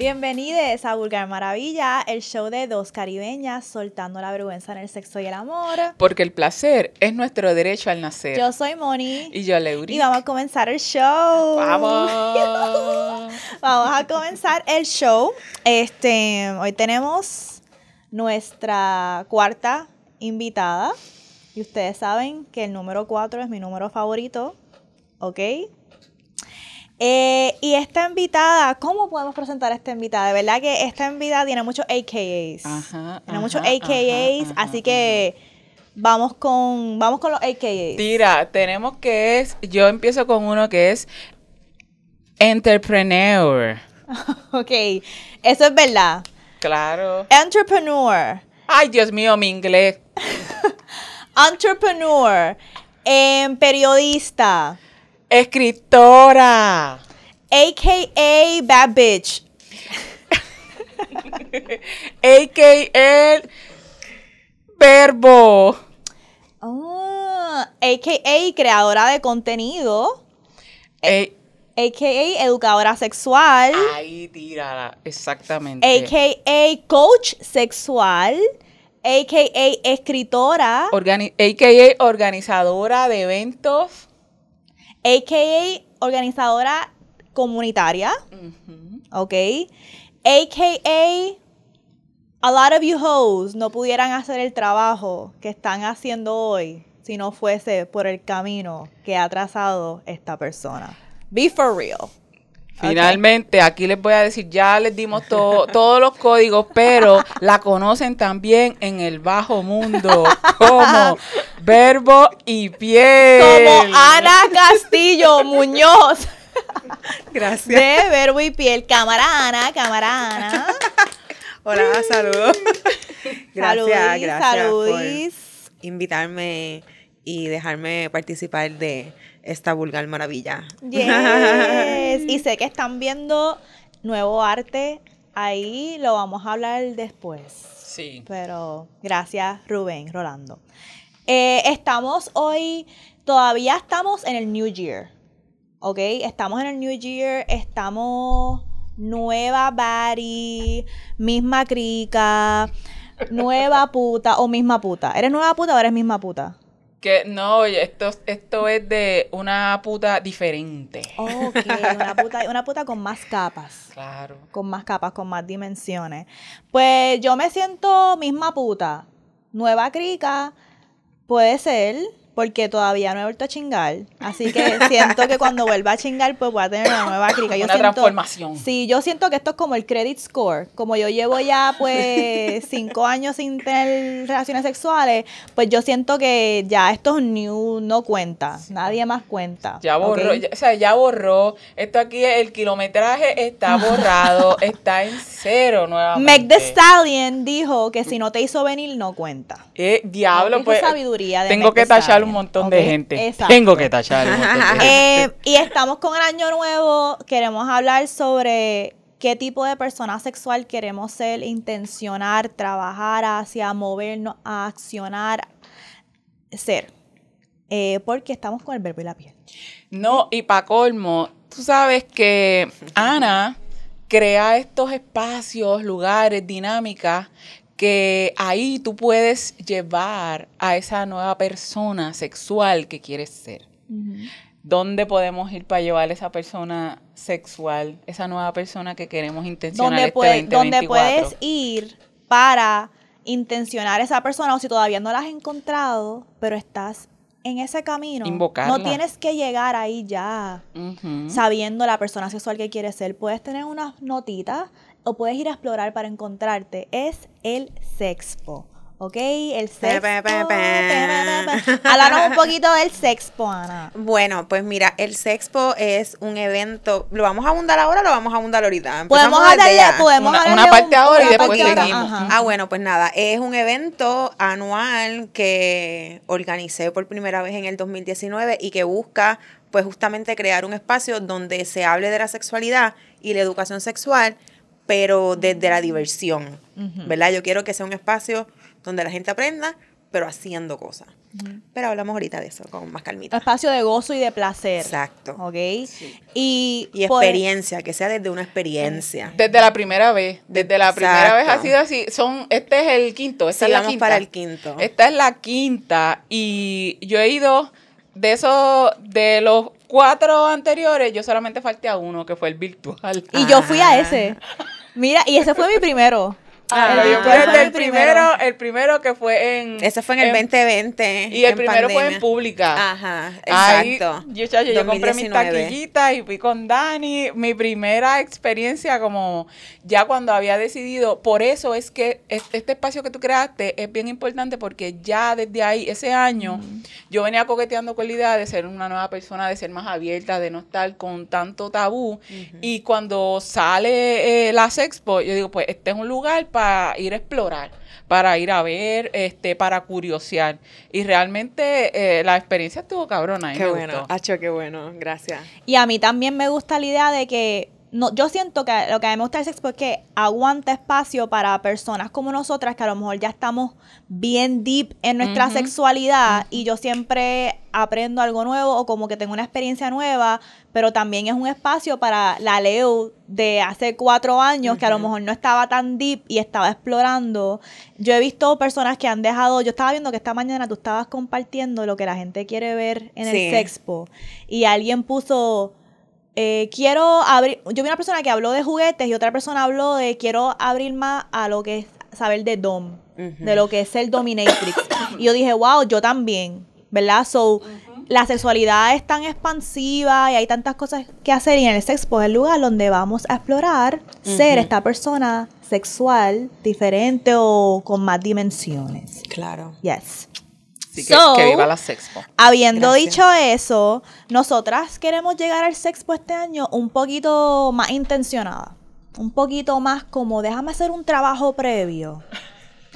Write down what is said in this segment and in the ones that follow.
Bienvenidos a Vulgar Maravilla, el show de dos caribeñas soltando la vergüenza en el sexo y el amor. Porque el placer es nuestro derecho al nacer. Yo soy Moni. y yo, Leuri. Y vamos a comenzar el show. ¡Vamos! Vamos a comenzar el show. Este, hoy tenemos nuestra cuarta invitada. Y ustedes saben que el número cuatro es mi número favorito. ¿Ok? Eh, y esta invitada, ¿cómo podemos presentar a esta invitada? De verdad que esta invitada tiene muchos AKAs. Ajá, tiene muchos AKAs, ajá, así que vamos con, vamos con los AKAs. Tira, tenemos que es, yo empiezo con uno que es entrepreneur. ok, eso es verdad. Claro. Entrepreneur. Ay, Dios mío, mi inglés. Entrepreneur. em, periodista. Escritora. AKA Bad Bitch. AKA verbo. Ah, AKA creadora de contenido. AKA educadora sexual. ahí tírala, exactamente. AKA coach sexual. AKA escritora. Organi- AKA organizadora de eventos. AKA organizadora comunitaria. Ujú. ¿ok? AKA, a lot of you hoes no pudieran hacer el trabajo que están haciendo hoy si no fuese por el camino que ha trazado esta persona. Be for real. Finalmente, aquí les voy a decir, ya les dimos to- todos los códigos, pero la conocen también en el bajo mundo como verbo y piel. Como Ana Castillo Muñoz Gracias. de Verbo y Piel. Cámara Ana, cámara Ana. Hola, saludos. Gracias, Saludis, gracias saludis. por invitarme y dejarme participar de esta vulgar maravilla. Yes. Y sé que están viendo nuevo arte. Ahí lo vamos a hablar después. Sí. Pero gracias, Rubén, Rolando. Eh, estamos hoy, todavía estamos en el New Year. ¿Ok? Estamos en el New Year, estamos nueva Bari, misma crica, nueva puta o misma puta. ¿Eres nueva puta o eres misma puta? Que no, oye, esto, esto es de una puta diferente. Ok, una puta, una puta con más capas. Claro. con más capas, con más dimensiones. Pues yo me siento misma puta. Nueva crica, puede ser, porque todavía no he vuelto a chingar. Así que siento que cuando vuelva a chingar, pues voy a tener una nueva crica. Yo Una siento, transformación. Sí, yo siento que esto es como el credit score. Como yo llevo ya, pues, cinco años sin tener relaciones sexuales, pues yo siento que ya estos new no cuenta. Nadie más cuenta. Ya borró, ya- o sea, ya borró. Esto aquí, el kilometraje está borrado, está en cero nuevamente. Meg The Stallion dijo que si no te hizo venir, no cuenta. Eh, diablo, Esa pues. sabiduría de tengo Meg que Thee tachar un montón de gente. Exacto. Tengo que tachar un montón de gente. Eh, y estamos con el año nuevo. Queremos hablar sobre qué tipo de persona sexual queremos ser, intencionar, trabajar hacia, movernos, a accionar, ser. Eh, porque estamos con el verbo y la piel. No, y para colmo, tú sabes que Ana crea estos espacios, lugares, dinámicas que ahí tú puedes llevar a esa nueva persona sexual que quieres ser. ¿Dónde podemos ir para llevar a esa persona sexual, esa nueva persona que queremos intencionar Donde, este puede- donde 2024? puedes ir para intencionar a esa persona o si todavía no la has encontrado, pero estás en ese camino. Invocarla. No tienes que llegar ahí ya. Sabiendo la persona sexual que quieres ser. Puedes tener unas notitas o puedes ir a explorar para encontrarte. Es el sexpo. ¿Ok? El sexpo. Háblanos un poquito del sexpo, Ana. Bueno, pues mira, el Sexpo es un evento. ¿Lo vamos a abundar ahora o lo vamos a abundar ahorita? Podemos Empezamos hablarle, ya. podemos Una- una parte un- ahora y después seguimos. Ah, bueno, pues nada, es un evento anual que organicé por primera vez en el 2019 y que busca pues justamente crear un espacio donde se hable de la sexualidad y la educación sexual, pero desde la diversión, ¿verdad? Yo quiero que sea un espacio donde la gente aprenda, pero haciendo cosas. Pero hablamos ahorita de eso, con más calmita. Espacio de gozo y de placer. Exacto. ¿Ok? Y, Y por- experiencia, que sea desde una experiencia. Desde la primera vez, desde la primera vez ha sido así. Son, este es el quinto, esta Sí, es la vamos quinta. para el quinto. Esta es la quinta y yo he ido de esos, de los cuatro anteriores, yo solamente falté a uno, que fue el virtual. Y yo fui a Ah. ese. Mira, y ese fue mi primero. Ah, El desde el primero, el primero que fue en... Ese fue en el 2020. Y el primero fue en pública. Ajá, Ahí, exacto. yo, chacho, yo compré mis 2019. taquillitas y fui con Dani. Mi primera experiencia como ya cuando había decidido, por eso es que es- este espacio que tú creaste es bien importante porque ya desde ahí, ese año, yo venía coqueteando con la idea de ser una nueva persona, de ser más abierta, de no estar con tanto tabú. Y cuando sale eh, las expo, yo digo, pues este es un lugar para ir a explorar, para ir a ver, este, para curiosear. Y realmente eh, la experiencia estuvo cabrona. y Qué me bueno, gustó. Hacho, qué bueno, gracias. Y a mí también me gusta la idea de que no, yo siento que lo que a mí me gusta del sexo es que aguanta espacio para personas como nosotras que a lo mejor ya estamos bien deep en nuestra sexualidad y yo siempre aprendo algo nuevo o como que tengo una experiencia nueva, pero también es un espacio para la Leo de hace cuatro años que a lo mejor no estaba tan deep y estaba explorando. Yo he visto personas que han dejado, yo estaba viendo que esta mañana tú estabas compartiendo lo que la gente quiere ver en Sí. el sexpo y alguien puso eh, quiero abrir, yo vi una persona que habló de juguetes y otra persona habló de quiero abrir más a lo que es saber de Dom, de lo que es el dominatrix. y yo dije, wow, yo también, ¿verdad? So, la sexualidad es tan expansiva y hay tantas cosas que hacer y en el sexpo es el lugar donde vamos a explorar ser esta persona sexual diferente o con más dimensiones. Claro. Yes. Que, que viva la sexpo. Habiendo Gracias. dicho eso, nosotras queremos llegar al sexpo este año un poquito más intencionada. Un poquito más como, déjame hacer un trabajo previo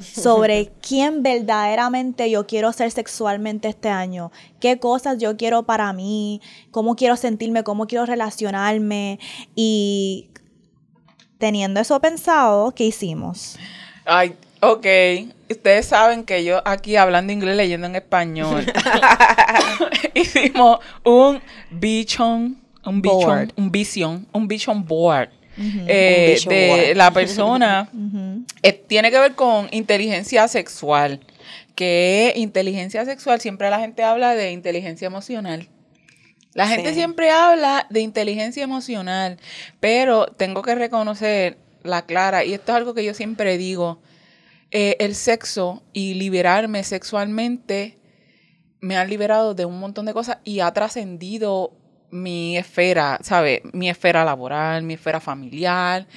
sobre quién verdaderamente yo quiero ser sexualmente este año, qué cosas yo quiero para mí, cómo quiero sentirme, cómo quiero relacionarme y teniendo eso pensado, ¿qué hicimos? Ay, ok. Ustedes saben que yo aquí hablando inglés, leyendo en español, hicimos un vision, un vision, Board. un vision, un vision board. Eh, Un de board. la persona eh, tiene que ver con inteligencia sexual. Que inteligencia sexual, siempre la gente habla de inteligencia emocional. La gente Sí. siempre habla de inteligencia emocional, pero tengo que reconocer la clara, y esto es algo que yo siempre digo, eh, el sexo y liberarme sexualmente me han liberado de un montón de cosas y ha trascendido mi esfera, ¿sabes? Mi esfera laboral, mi esfera familiar.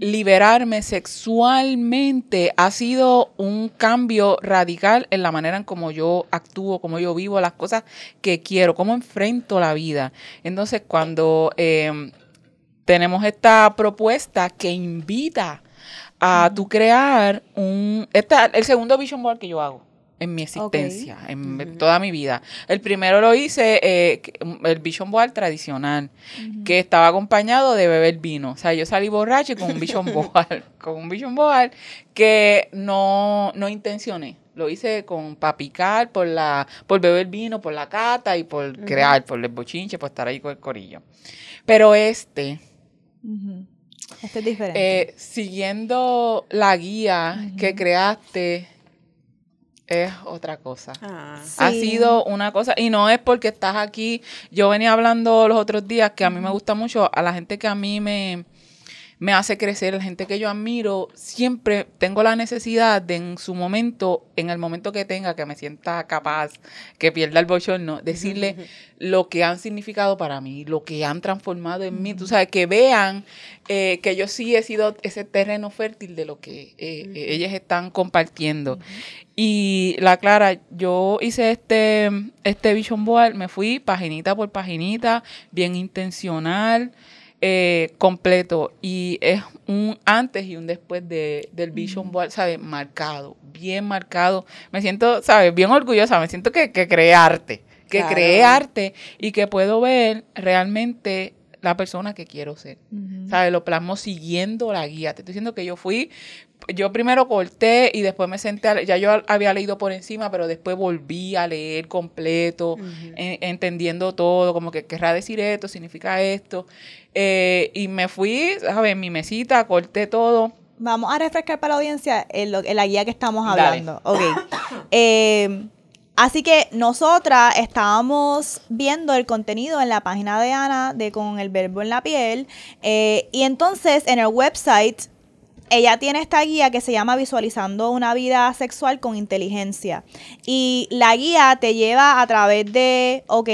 Liberarme sexualmente ha sido un cambio radical en la manera en cómo yo actúo, cómo yo vivo las cosas que quiero, cómo enfrento la vida. Entonces, cuando eh, tenemos esta propuesta que invita a tu crear un... Esta, el segundo vision board que yo hago en mi existencia, en toda mi vida. El primero lo hice, eh, que- el vision board tradicional, que estaba acompañado de beber vino. O sea, yo salí borracho y con un vision board, con un vision board que no, no intencioné. Lo hice con para picar, por la, por beber vino, por la cata y por crear, por el bochinche, por estar ahí con el corillo. Pero este, Este es diferente. eh, siguiendo la guía que creaste, es otra cosa. Ah. Ha Sí. sido una cosa, y no es porque estás aquí. Yo venía hablando los otros días que a mí me gusta mucho, a la gente que a mí me, me hace crecer, la gente que yo admiro, siempre tengo la necesidad de en su momento, en el momento que tenga, que me sienta capaz, que pierda el bochorno, decirle lo que han significado para mí, lo que han transformado en mí. Tú sabes, que vean eh, que yo sí he sido ese terreno fértil de lo que eh, eh, ellas están compartiendo. Y la Clara, yo hice este, este Vision Board, me fui paginita por paginita, bien intencional, eh, completo. Y es un antes y un después de, del Vision Board, ¿sabes? Marcado, bien marcado. Me siento, ¿sabes? Bien orgullosa, me siento que, que creé arte, que Claro. creé arte y que puedo ver realmente la persona que quiero ser. ¿Sabes? Lo plasmo siguiendo la guía. Te estoy diciendo que yo fui, yo primero corté y después me senté, a, ya yo había leído por encima, pero después volví a leer completo, en- entendiendo todo, como que querrá decir esto, significa esto. Eh, y me fui, ¿sabes? En mi mesita, corté todo. Vamos a refrescar para la audiencia en la guía que estamos Dale. hablando. Ok. Eh, así que nosotras estábamos viendo el contenido en la página de Ana de Con el Verbo en la Piel. eh, y entonces en el website ella tiene esta guía que se llama Visualizando una vida sexual con inteligencia. Y la guía te lleva a través de, ok,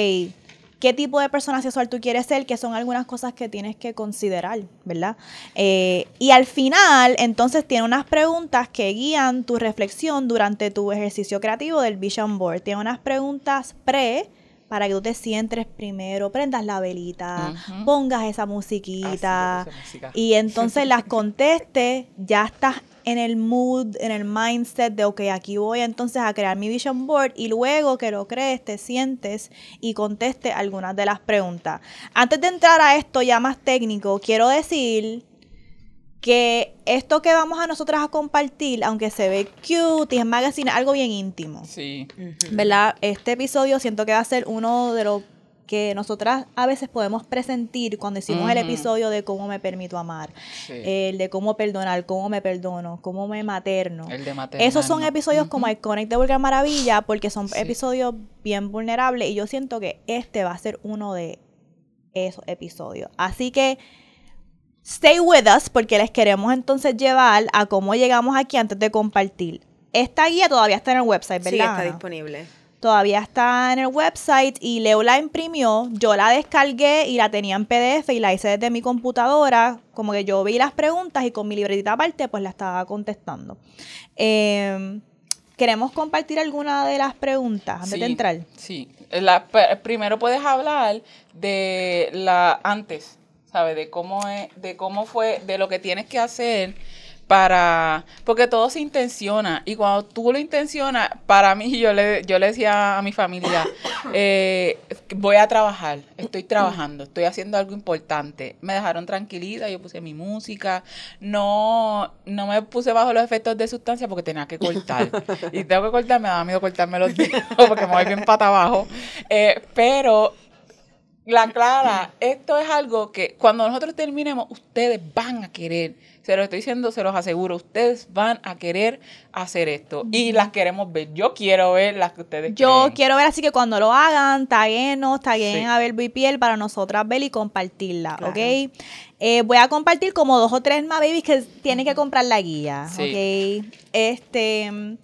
qué tipo de persona sexual tú quieres ser, que son algunas cosas que tienes que considerar, ¿verdad? Eh, y al final, entonces, tiene unas preguntas que guían tu reflexión durante tu ejercicio creativo del Vision Board. Tiene unas preguntas pre para que tú te sientes primero, prendas la velita, pongas esa musiquita. Esa música. Y entonces las conteste, ya estás en el mood, en el mindset de, ok, aquí voy entonces a crear mi vision board y luego que lo crees, te sientes y conteste algunas de las preguntas. Antes de entrar a esto ya más técnico, quiero decir que esto que vamos a nosotras a compartir, aunque se ve cute y es magazine, algo bien íntimo. Sí. ¿verdad? Este episodio siento que va a ser uno de los que nosotras a veces podemos presentir cuando hicimos el episodio de cómo me permito amar, Sí. el de cómo perdonar, cómo me perdono, cómo me materno. El de maternal, Esos son episodios como Iconic de Vulgar Maravilla porque son Sí. episodios bien vulnerables y yo siento que este va a ser uno de esos episodios. Así que stay with us porque les queremos entonces llevar a cómo llegamos aquí antes de compartir. Esta guía todavía está en el website, Sí, ¿verdad? está Ana? disponible. Todavía está en el website y Leo la imprimió, yo la descargué y la tenía en PDF y la hice desde mi computadora, como que yo vi las preguntas y con mi libretita aparte pues la estaba contestando. Eh, Queremos compartir alguna de las preguntas antes de Sí, entrar. Sí. La- pe- primero puedes hablar de la antes, ¿sabes? De cómo es, de cómo fue, de lo que tienes que hacer para, porque todo se intenciona y cuando tú lo intencionas, para mí yo le, yo le decía a mi familia, eh, voy a trabajar, estoy trabajando, estoy haciendo algo importante. Me dejaron tranquilita, yo puse mi música, no, no me puse bajo los efectos de sustancia porque tenía que cortar. y tengo que cortar, me daba miedo cortarme los dedos porque me voy bien pata abajo. Eh, pero la clara, esto es algo que cuando nosotros terminemos, ustedes van a querer. Se lo estoy diciendo, se los aseguro, ustedes van a querer hacer esto. Y las queremos ver. Yo quiero ver las que ustedes Yo creen. quiero ver así que cuando lo hagan, taguenos, taguen Sí. a Verbo y Piel para nosotras ver y compartirla, Claro. ¿ok? Eh, voy a compartir como dos o tres más babies que tienen que comprar la guía, Sí. ¿ok? Este,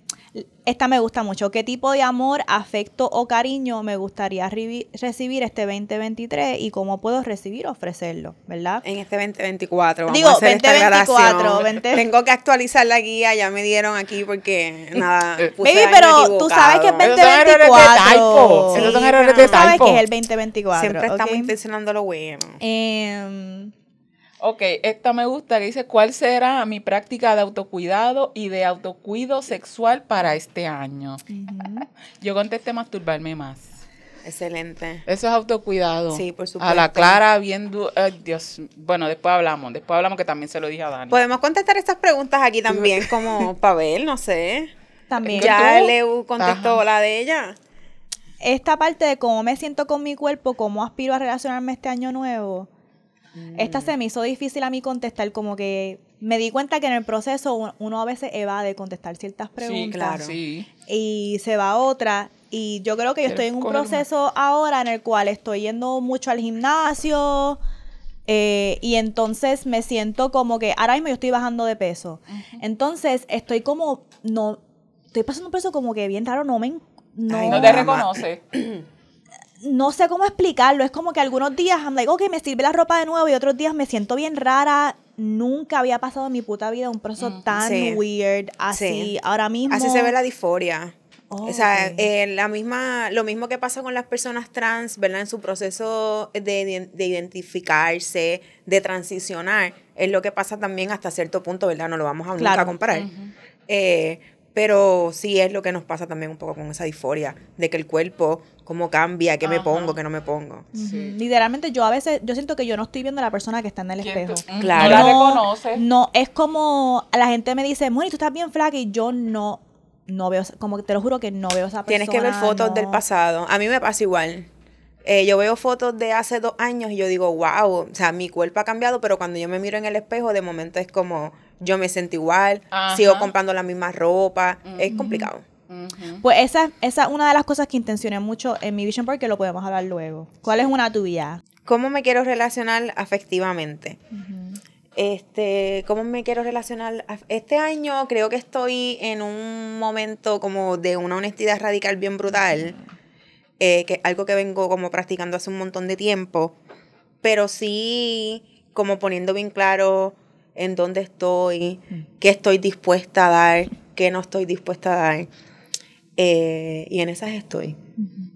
esta me gusta mucho. ¿Qué tipo de amor, afecto o cariño me gustaría recibir este 2023 y cómo puedo recibir o ofrecerlo, verdad? En este 2024. Vamos Digo, a hacer esta 2024, aclaración. 20. Tengo que actualizar la guía, ya me dieron aquí porque nada. Eh, puse Baby, pero tú sabes que es equivocado. Esos son errores de 2024. Esos son errores pero de Tú sabes que es el 2024. Siempre estamos ¿ok? intencionando lo bueno. Em, Ok, esta me gusta que dice, ¿cuál será mi práctica de autocuidado y de autocuido sexual para este año? Yo contesté masturbarme más. Excelente. Eso es autocuidado. Sí, por A supuesto. la clara, viendo, Dios, bueno, después hablamos, después hablamos que también se lo dije a Dani. Podemos contestar estas preguntas aquí también, como para ver, no sé. También. Ya tú? Leu contestó Ajá. la de ella. esta parte de cómo me siento con mi cuerpo, cómo aspiro a relacionarme este año nuevo, esta se me hizo difícil a mí contestar, como que me di cuenta que en el proceso uno, a veces evade contestar ciertas sí, preguntas claro. Sí. y se va a otra. Y yo creo que yo estoy en un ¿Quieres coger proceso ahora en el cual estoy yendo mucho al gimnasio eh, y entonces me siento como que ahora mismo yo estoy bajando de peso. Entonces estoy como, no, estoy pasando un proceso como que bien raro, no me... No, Ay, No te reconoce. no sé cómo explicarlo. Es como que algunos días I'm like, ok, me sirve la ropa de nuevo y otros días me siento bien rara. Nunca había pasado en mi puta vida un proceso Mm. tan Sí. weird así. Sí. Ahora mismo. Así se ve la disforia. Oh, o sea, eh, la misma, lo mismo que pasa con las personas trans, ¿verdad? En su proceso de, de identificarse, de transicionar, es lo que pasa también hasta cierto punto, ¿verdad? No lo vamos a nunca Claro. comparar. Eh, pero sí es lo que nos pasa también un poco con esa disforia, de que el cuerpo, cómo cambia, qué me pongo, qué no me pongo. Sí. Literalmente yo a veces, yo siento que yo no estoy viendo a la persona que está en el ¿Quién espejo. tú- Mm, Claro. No la No, reconoces. No, es como la gente me dice, Moni, tú estás bien flaca y yo no, no veo, esa- como que te lo juro que no veo esa persona. Tienes que ver fotos no. del pasado. A mí me pasa igual. Eh, yo veo fotos de hace dos años y yo digo, wow, o sea, mi cuerpo ha cambiado, pero cuando yo me miro en el espejo, de momento es como, yo me siento igual, Ajá. sigo comprando la misma ropa, es complicado. Pues esa, esa es una de las cosas que intencioné mucho en mi vision board que lo podemos hablar luego. ¿Cuál es una tuya? ¿Cómo me quiero relacionar afectivamente? Este, ¿cómo me quiero relacionar? Este año creo que estoy en un momento como de una honestidad radical bien brutal, eh, que es algo que vengo como practicando hace un montón de tiempo, pero sí como poniendo bien claro en dónde estoy, qué estoy dispuesta a dar, qué no estoy dispuesta a dar. Eh, y en esas estoy,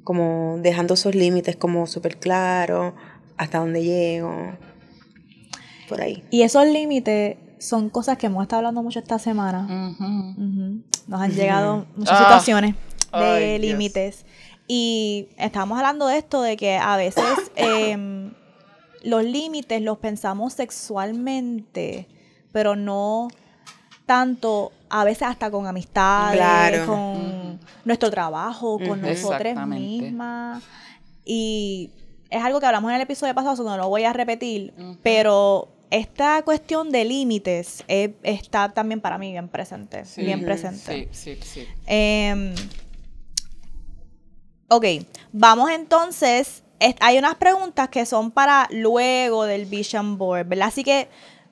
como dejando esos límites como súper claros, hasta dónde llego, por ahí. Y esos límites son cosas que hemos estado hablando mucho esta semana. Nos han llegado muchas Ah. situaciones de Ay, Dios. límites. Y estábamos hablando de esto, de que a veces em, los límites los pensamos sexualmente, pero no tanto, a veces hasta con amistades, Claro. con nuestro trabajo, con nosotras Exactamente. mismas. Y es algo que hablamos en el episodio pasado, no lo voy a repetir, pero esta cuestión de límites eh, está también para mí bien presente, Sí. bien presente. Sí, sí, sí. Em, ok, vamos entonces. es- hay unas preguntas que son para luego del Vision Board, ¿verdad? Así que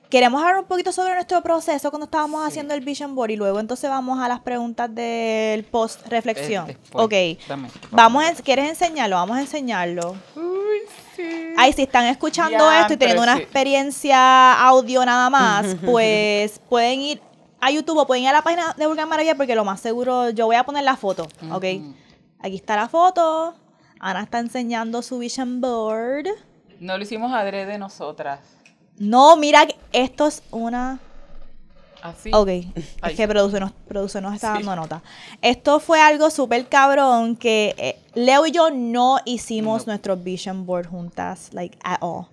queremos hablar un poquito sobre nuestro proceso cuando estábamos Sí. haciendo el Vision Board y luego entonces vamos a las preguntas del post reflexión. Eh, después. ok, Dame. vamos, a, ¿quieres enseñarlo? Vamos a enseñarlo. Uy, sí. Ay, si están escuchando esto y teniendo una sí. experiencia audio nada más, pues pueden ir a YouTube o pueden ir a la página de Vulgar Maravilla porque lo más seguro, yo voy a poner la foto, ¿ok? Ujú. Aquí está la foto. Ana está enseñando su vision board. No lo hicimos adrede nosotras. No, mira, que esto es una... Así. Ok, Ay. es que produce nos, produce nos está Sí. dando nota. Esto fue algo súper cabrón que eh, Leo y yo no hicimos No. nuestro vision board juntas, like, at all.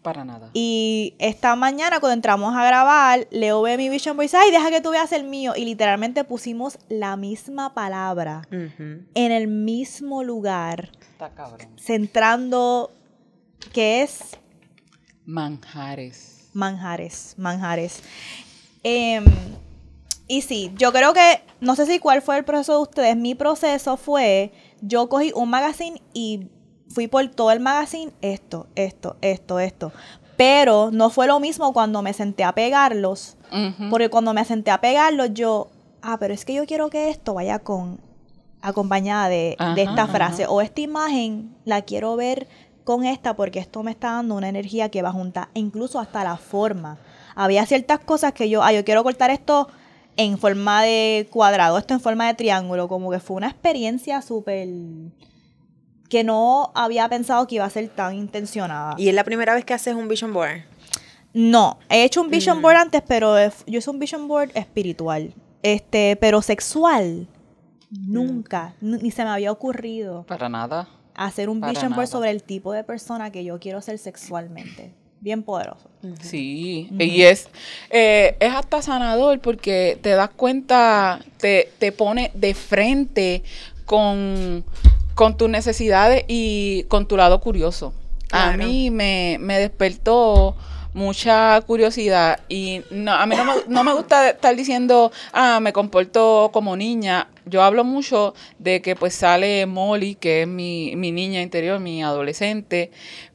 Para nada. Y esta mañana cuando entramos a grabar, Leo ve mi vision board y dice, ay, deja que tú veas el mío. Y literalmente pusimos la misma palabra en el mismo lugar, Está cabrón. centrando que es Manjares. manjares, manjares. Em, y sí, yo creo que, no sé si cuál fue el proceso de ustedes, mi proceso fue, yo cogí un magazine y fui por todo el magazine, esto, esto, esto, esto. Pero no fue lo mismo cuando me senté a pegarlos, porque cuando me senté a pegarlos yo, ah, pero es que yo quiero que esto vaya con, acompañada de, esta ajá. frase, o esta imagen la quiero ver con esta porque esto me está dando una energía que va junta, e incluso hasta la forma. Había ciertas cosas que yo, ah, yo quiero cortar esto en forma de cuadrado, esto en forma de triángulo, como que fue una experiencia súper que no había pensado que iba a ser tan intencionada. Y es la primera vez que haces un vision board. No, he hecho un vision board antes, pero yo hice un vision board espiritual. Este, pero sexual. Nunca, ni ni se me había ocurrido Para nada. Hacer un Para vision board sobre el tipo de persona que yo quiero ser sexualmente. Bien poderoso. Sí, y es, eh, es hasta sanador porque te das cuenta, te, te pone de frente con, con tus necesidades y con tu lado curioso. A mí me, me despertó mucha curiosidad y no, a mí no me, no me gusta estar diciendo, ah, me comporto como niña. Yo hablo mucho de que pues sale Molly, que es mi, mi niña interior, mi adolescente,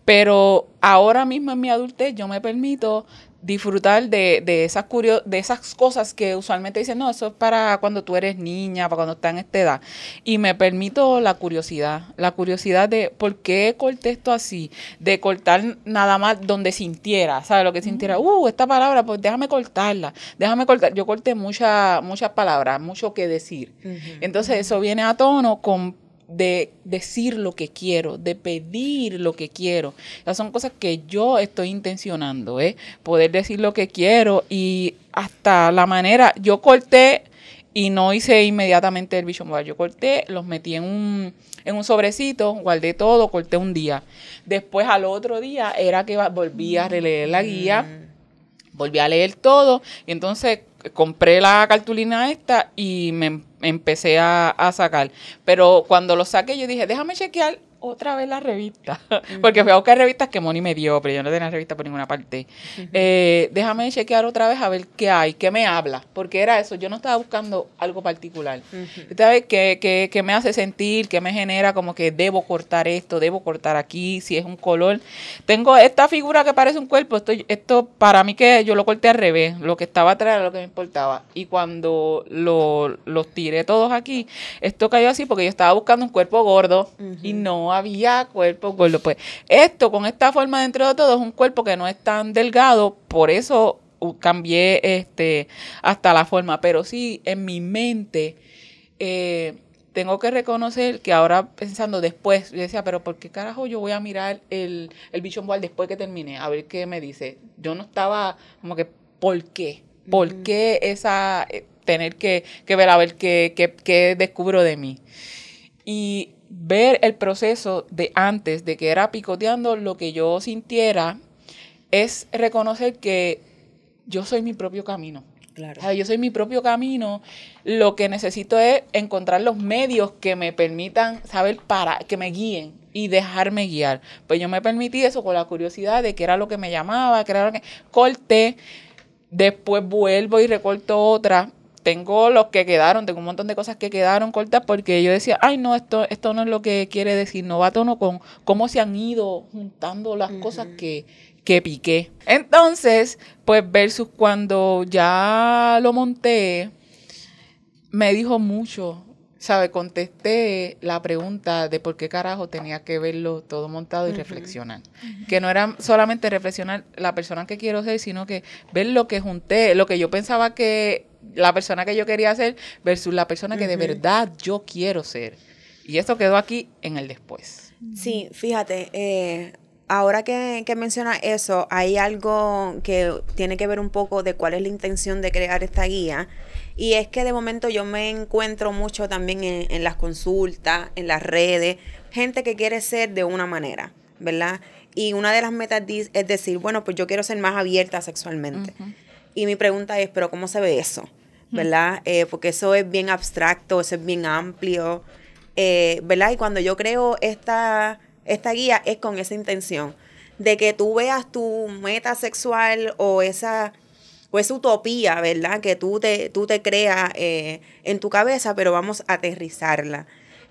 pero ahora mismo en mi adultez yo me permito disfrutar de, de esas curio- de esas cosas que usualmente dicen, no, eso es para cuando tú eres niña, para cuando estás en esta edad. Y me permito la curiosidad, la curiosidad de por qué corté esto así, de cortar nada más donde sintiera, ¿sabes? Lo que sintiera, uh, esta palabra, pues déjame cortarla, déjame cortar. Yo corté muchas muchas palabras, mucho que decir. Entonces eso viene a tono con de decir lo que quiero, de pedir lo que quiero. Esas son cosas que yo estoy intencionando, ¿eh? Poder decir lo que quiero y hasta la manera, yo corté y no hice inmediatamente el Vision Board. Yo corté, los metí en un, en un sobrecito, guardé todo, corté un día. Después al otro día era que volví a releer la guía, Mm. volví a leer todo y entonces compré la cartulina esta y me em- empecé a, a sacar. Pero cuando lo saqué yo dije, déjame chequear otra vez la revista. Porque fui a buscar revistas que Moni me dio, pero yo no tenía revista por ninguna parte. Eh, déjame chequear otra vez a ver qué hay, qué me habla. Porque era eso, yo no estaba buscando algo particular. Esta vez, ¿qué, qué, qué me hace sentir? ¿Qué me genera? Como que debo cortar esto, debo cortar aquí, si es un color. Tengo esta figura que parece un cuerpo. Esto, esto para mí que yo lo corté al revés. Lo que estaba atrás era lo que me importaba. Y cuando lo- los tiré todos aquí, esto cayó así porque yo estaba buscando un cuerpo gordo y no había cuerpo gordo. Pues esto, con esta forma dentro de todo, es un cuerpo que no es tan delgado. Por eso cambié este hasta la forma. Pero sí, en mi mente eh, tengo que reconocer que ahora pensando después, yo decía, pero ¿por qué carajo yo voy a mirar el, el Vision Board después que termine? A ver qué me dice. Yo no estaba como que, ¿por qué? ¿Por qué esa, eh, tener que, que ver a ver qué, qué, qué descubro de mí? Y ver el proceso de antes, de que era picoteando lo que yo sintiera, es reconocer que yo soy mi propio camino. Claro. O sea, yo soy mi propio camino. Lo que necesito es encontrar los medios que me permitan saber para, que me guíen y dejarme guiar. Pues yo me permití eso con la curiosidad de qué era lo que me llamaba, qué era lo que corté. Después vuelvo y recorto otra. Tengo los que quedaron, tengo un montón de cosas que quedaron cortas porque yo decía, ay no, esto, esto no es lo que quiere decir, no va a tono con cómo se han ido juntando las cosas que, que piqué. Entonces, pues versus cuando ya lo monté, me dijo mucho, ¿sabe? Contesté la pregunta de por qué carajo tenía que verlo todo montado y reflexionar. Que no era solamente reflexionar la persona que quiero ser, sino que ver lo que junté, lo que yo pensaba que la persona que yo quería ser versus la persona que de verdad yo quiero ser. Y eso quedó aquí en el después. Sí, fíjate, eh, ahora que, que mencionas eso, hay algo que tiene que ver un poco de cuál es la intención de crear esta guía. Y es que de momento yo me encuentro mucho también en, en las consultas, en las redes, gente que quiere ser de una manera, ¿verdad? Y una de las metas es decir, bueno, pues yo quiero ser más abierta sexualmente. Y mi pregunta es, ¿pero cómo se ve eso? ¿Verdad? Eh, porque eso es bien abstracto, eso es bien amplio. eh, ¿Verdad? Y cuando yo creo esta, esta guía es con esa intención de que tú veas tu meta sexual o esa, o esa utopía, ¿verdad? Que tú te, tú te creas eh, en tu cabeza, pero vamos a aterrizarla.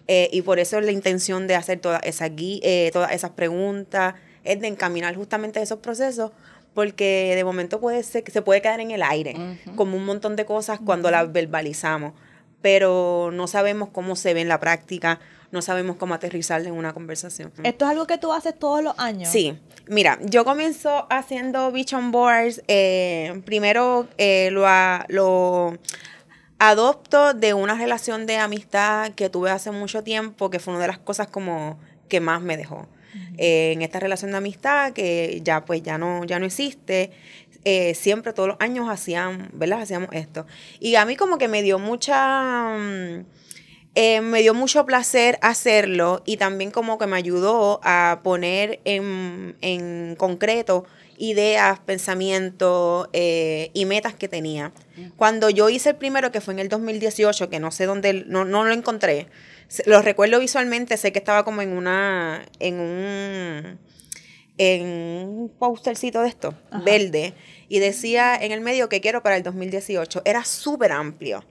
Eh, y por eso es la intención de hacer todas esas, eh, todas esas preguntas, es de encaminar justamente esos procesos, porque de momento puede ser que se puede quedar en el aire, como un montón de cosas cuando las verbalizamos, pero no sabemos cómo se ve en la práctica, no sabemos cómo aterrizarla en una conversación. ¿Esto es algo que tú haces todos los años? Sí, mira, yo comienzo haciendo Vision Boards. eh, primero eh, lo, lo adopto de una relación de amistad que tuve hace mucho tiempo, que fue una de las cosas como que más me dejó. Eh, en esta relación de amistad que ya pues ya no, ya no existe, eh, siempre todos los años hacían, ¿verdad? Hacíamos esto. Y a mí como que me dio mucha... mm, eh, me dio mucho placer hacerlo y también como que me ayudó a poner en, en concreto ideas, pensamientos eh, y metas que tenía. Cuando yo hice el primero, que fue en el 2018, que no sé dónde, no, no lo encontré, lo recuerdo visualmente, sé que estaba como en una, en un, en un postercito de esto, verde, y decía en el medio que quiero para el 2018. Era súper amplio.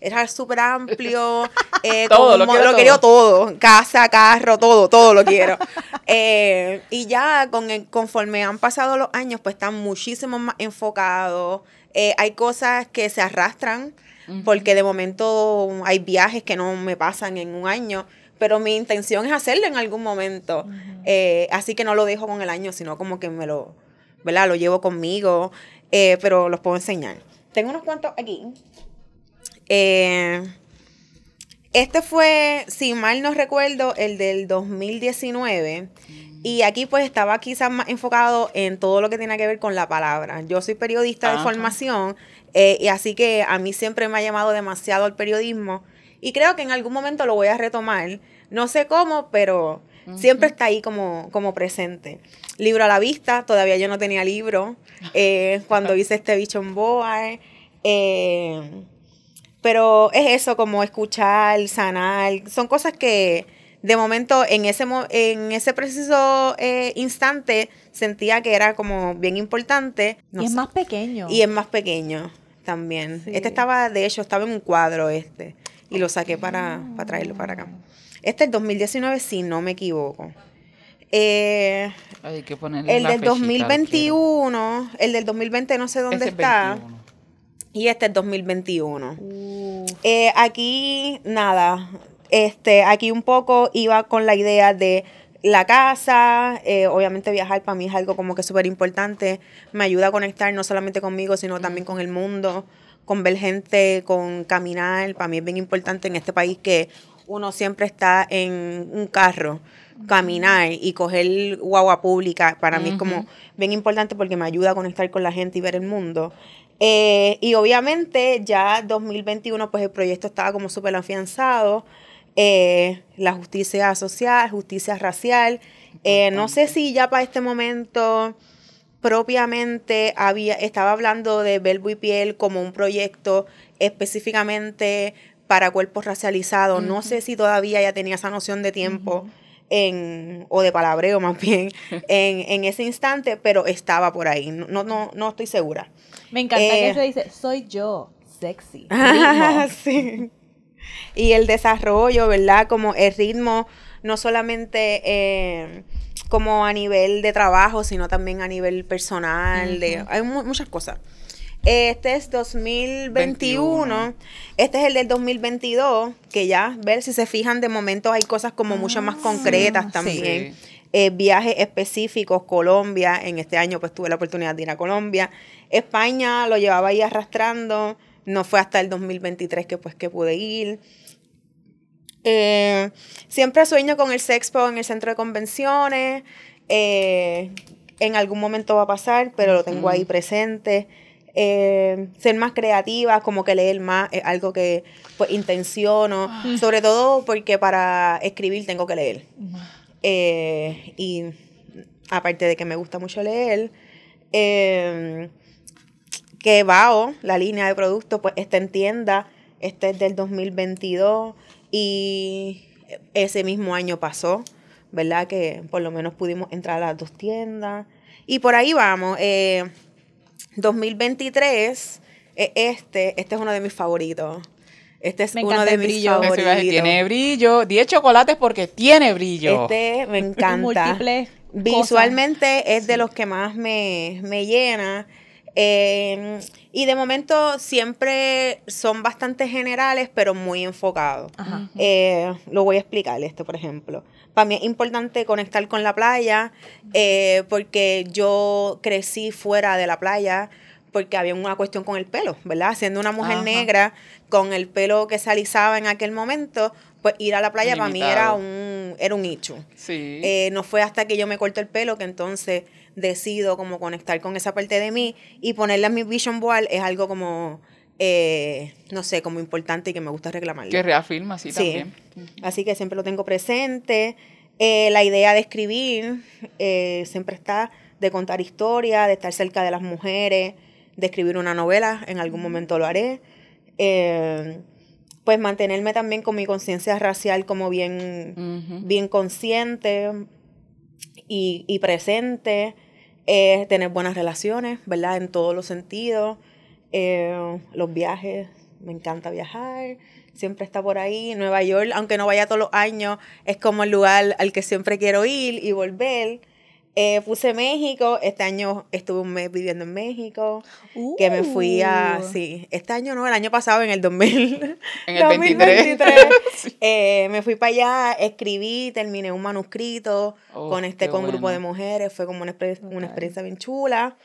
Era súper amplio. eh, Todo, lo quiero lo quiero todo. Casa, carro, todo, todo lo quiero. Eh, y ya con el- conforme han pasado los años, pues están muchísimo más enfocados. Eh, hay cosas que se arrastran, porque de momento hay viajes que no me pasan en un año. Pero mi intención es hacerlo en algún momento. Eh, así que no lo dejo con el año, sino como que me lo, ¿verdad? Lo llevo conmigo. eh, pero los puedo enseñar. Tengo unos cuantos aquí. Eh, Este fue, si mal no recuerdo, el del 2019. Y aquí pues estaba quizás más enfocado en todo lo que tiene que ver con la palabra. Yo soy periodista de formación eh, y así que a mí siempre me ha llamado demasiado el periodismo y creo que en algún momento lo voy a retomar. No sé cómo, pero siempre está ahí como, como presente. Libro a la vista, todavía yo no tenía libro eh, cuando hice este bicho en eh, pero es eso, como escuchar, sanar. Son cosas que de momento en ese, mo- en ese preciso eh, instante sentía que era como bien importante. No y es sé. más pequeño. Y es más pequeño también. Sí. Este estaba, de hecho, estaba en un cuadro este. Y lo saqué para, para traerlo para acá. Este es 2019, si no me equivoco. Eh, Hay que ponerle el la del fechita, 2021, el del 2020 no sé dónde está. 21. Y este es 2021. Uh, Eh, aquí, nada, este, aquí un poco iba con la idea de la casa, eh, obviamente viajar para mí es algo como que súper importante, me ayuda a conectar no solamente conmigo, sino también con el mundo, con ver gente, con caminar, para mí es bien importante en este país que uno siempre está en un carro, caminar y coger guagua pública, para mí es como bien importante porque me ayuda a conectar con la gente y ver el mundo. Eh, y obviamente ya 2021 pues el proyecto estaba como súper afianzado. Eh, la justicia social, justicia racial. Eh, no sé si ya para este momento propiamente había, estaba hablando de Verbo y Piel como un proyecto específicamente para cuerpos racializados. No sé si todavía ya tenía esa noción de tiempo en, o de palabreo más bien, en, en ese instante, pero estaba por ahí. No, no, no, no estoy segura. me encanta eh, que se dice, soy yo, sexy. Ah, ritmo". sí. Y el desarrollo, ¿verdad? Como el ritmo, no solamente eh, como a nivel de trabajo, sino también a nivel personal. de, hay mu- muchas cosas. Este es 2021. 21. Este es el del 2022, que ya, ver si se fijan, de momento hay cosas como mucho más concretas también. Sí. Eh, viajes específicos, Colombia, en este año pues tuve la oportunidad de ir a Colombia. España lo llevaba ahí arrastrando, no fue hasta el 2023 que pues que pude ir. Eh, siempre sueño con el Sexpo en el centro de convenciones. eh, en algún momento va a pasar, pero lo tengo ahí presente. Eh, ser más creativa, como que leer más, es algo que pues intenciono. Sobre todo porque para escribir tengo que leer. Eh, y aparte de que me gusta mucho leer, eh, que VAO, la línea de productos, pues está en tienda. Este es del 2022 y ese mismo año pasó, ¿verdad? Que por lo menos pudimos entrar a las dos tiendas. Y por ahí vamos. eh, 2023, eh, este, este es uno de mis favoritos. Este es Me uno encanta de mis brillo. favoritos. Tiene brillo. 10 chocolates porque tiene brillo. Este me encanta. Múltiples Visualmente es de los que más me, me llena. Eh, y de momento siempre son bastante generales, pero muy enfocados. Eh, lo voy a explicar esto, por ejemplo. Para mí es importante conectar con la playa eh, porque yo crecí fuera de la playa porque había una cuestión con el pelo, ¿verdad? Siendo una mujer Ajá. negra con el pelo que se alisaba en aquel momento, pues ir a la playa para mí era un, era un hecho. Sí. Eh, no fue hasta que yo me corto el pelo que entonces decido como conectar con esa parte de mí y ponerla en mi vision board es algo como, eh, no sé, como importante y que me gusta reclamarlo. que reafirma, sí, Sí. también. Así que siempre lo tengo presente. Eh, la idea de escribir eh, siempre está de contar historias, de estar cerca de las mujeres, de escribir una novela, en algún momento lo haré. Pues mantenerme también con mi conciencia racial como bien, bien consciente y, y presente, eh, tener buenas relaciones, ¿verdad? En todos los sentidos, Eh, los viajes, me encanta viajar, siempre está por ahí. Nueva York, aunque no vaya todos los años, es como el lugar al que siempre quiero ir y volver. Eh, puse México, este año estuve un mes viviendo en México, que me fui a, Uh. sí, este año no, el año pasado en el 2000. En el 23. 2023. Eh, me fui para allá, escribí, terminé un manuscrito, Oh, conecté qué con un grupo bueno. de mujeres, fue como una, exper- una Ok. experiencia bien chula.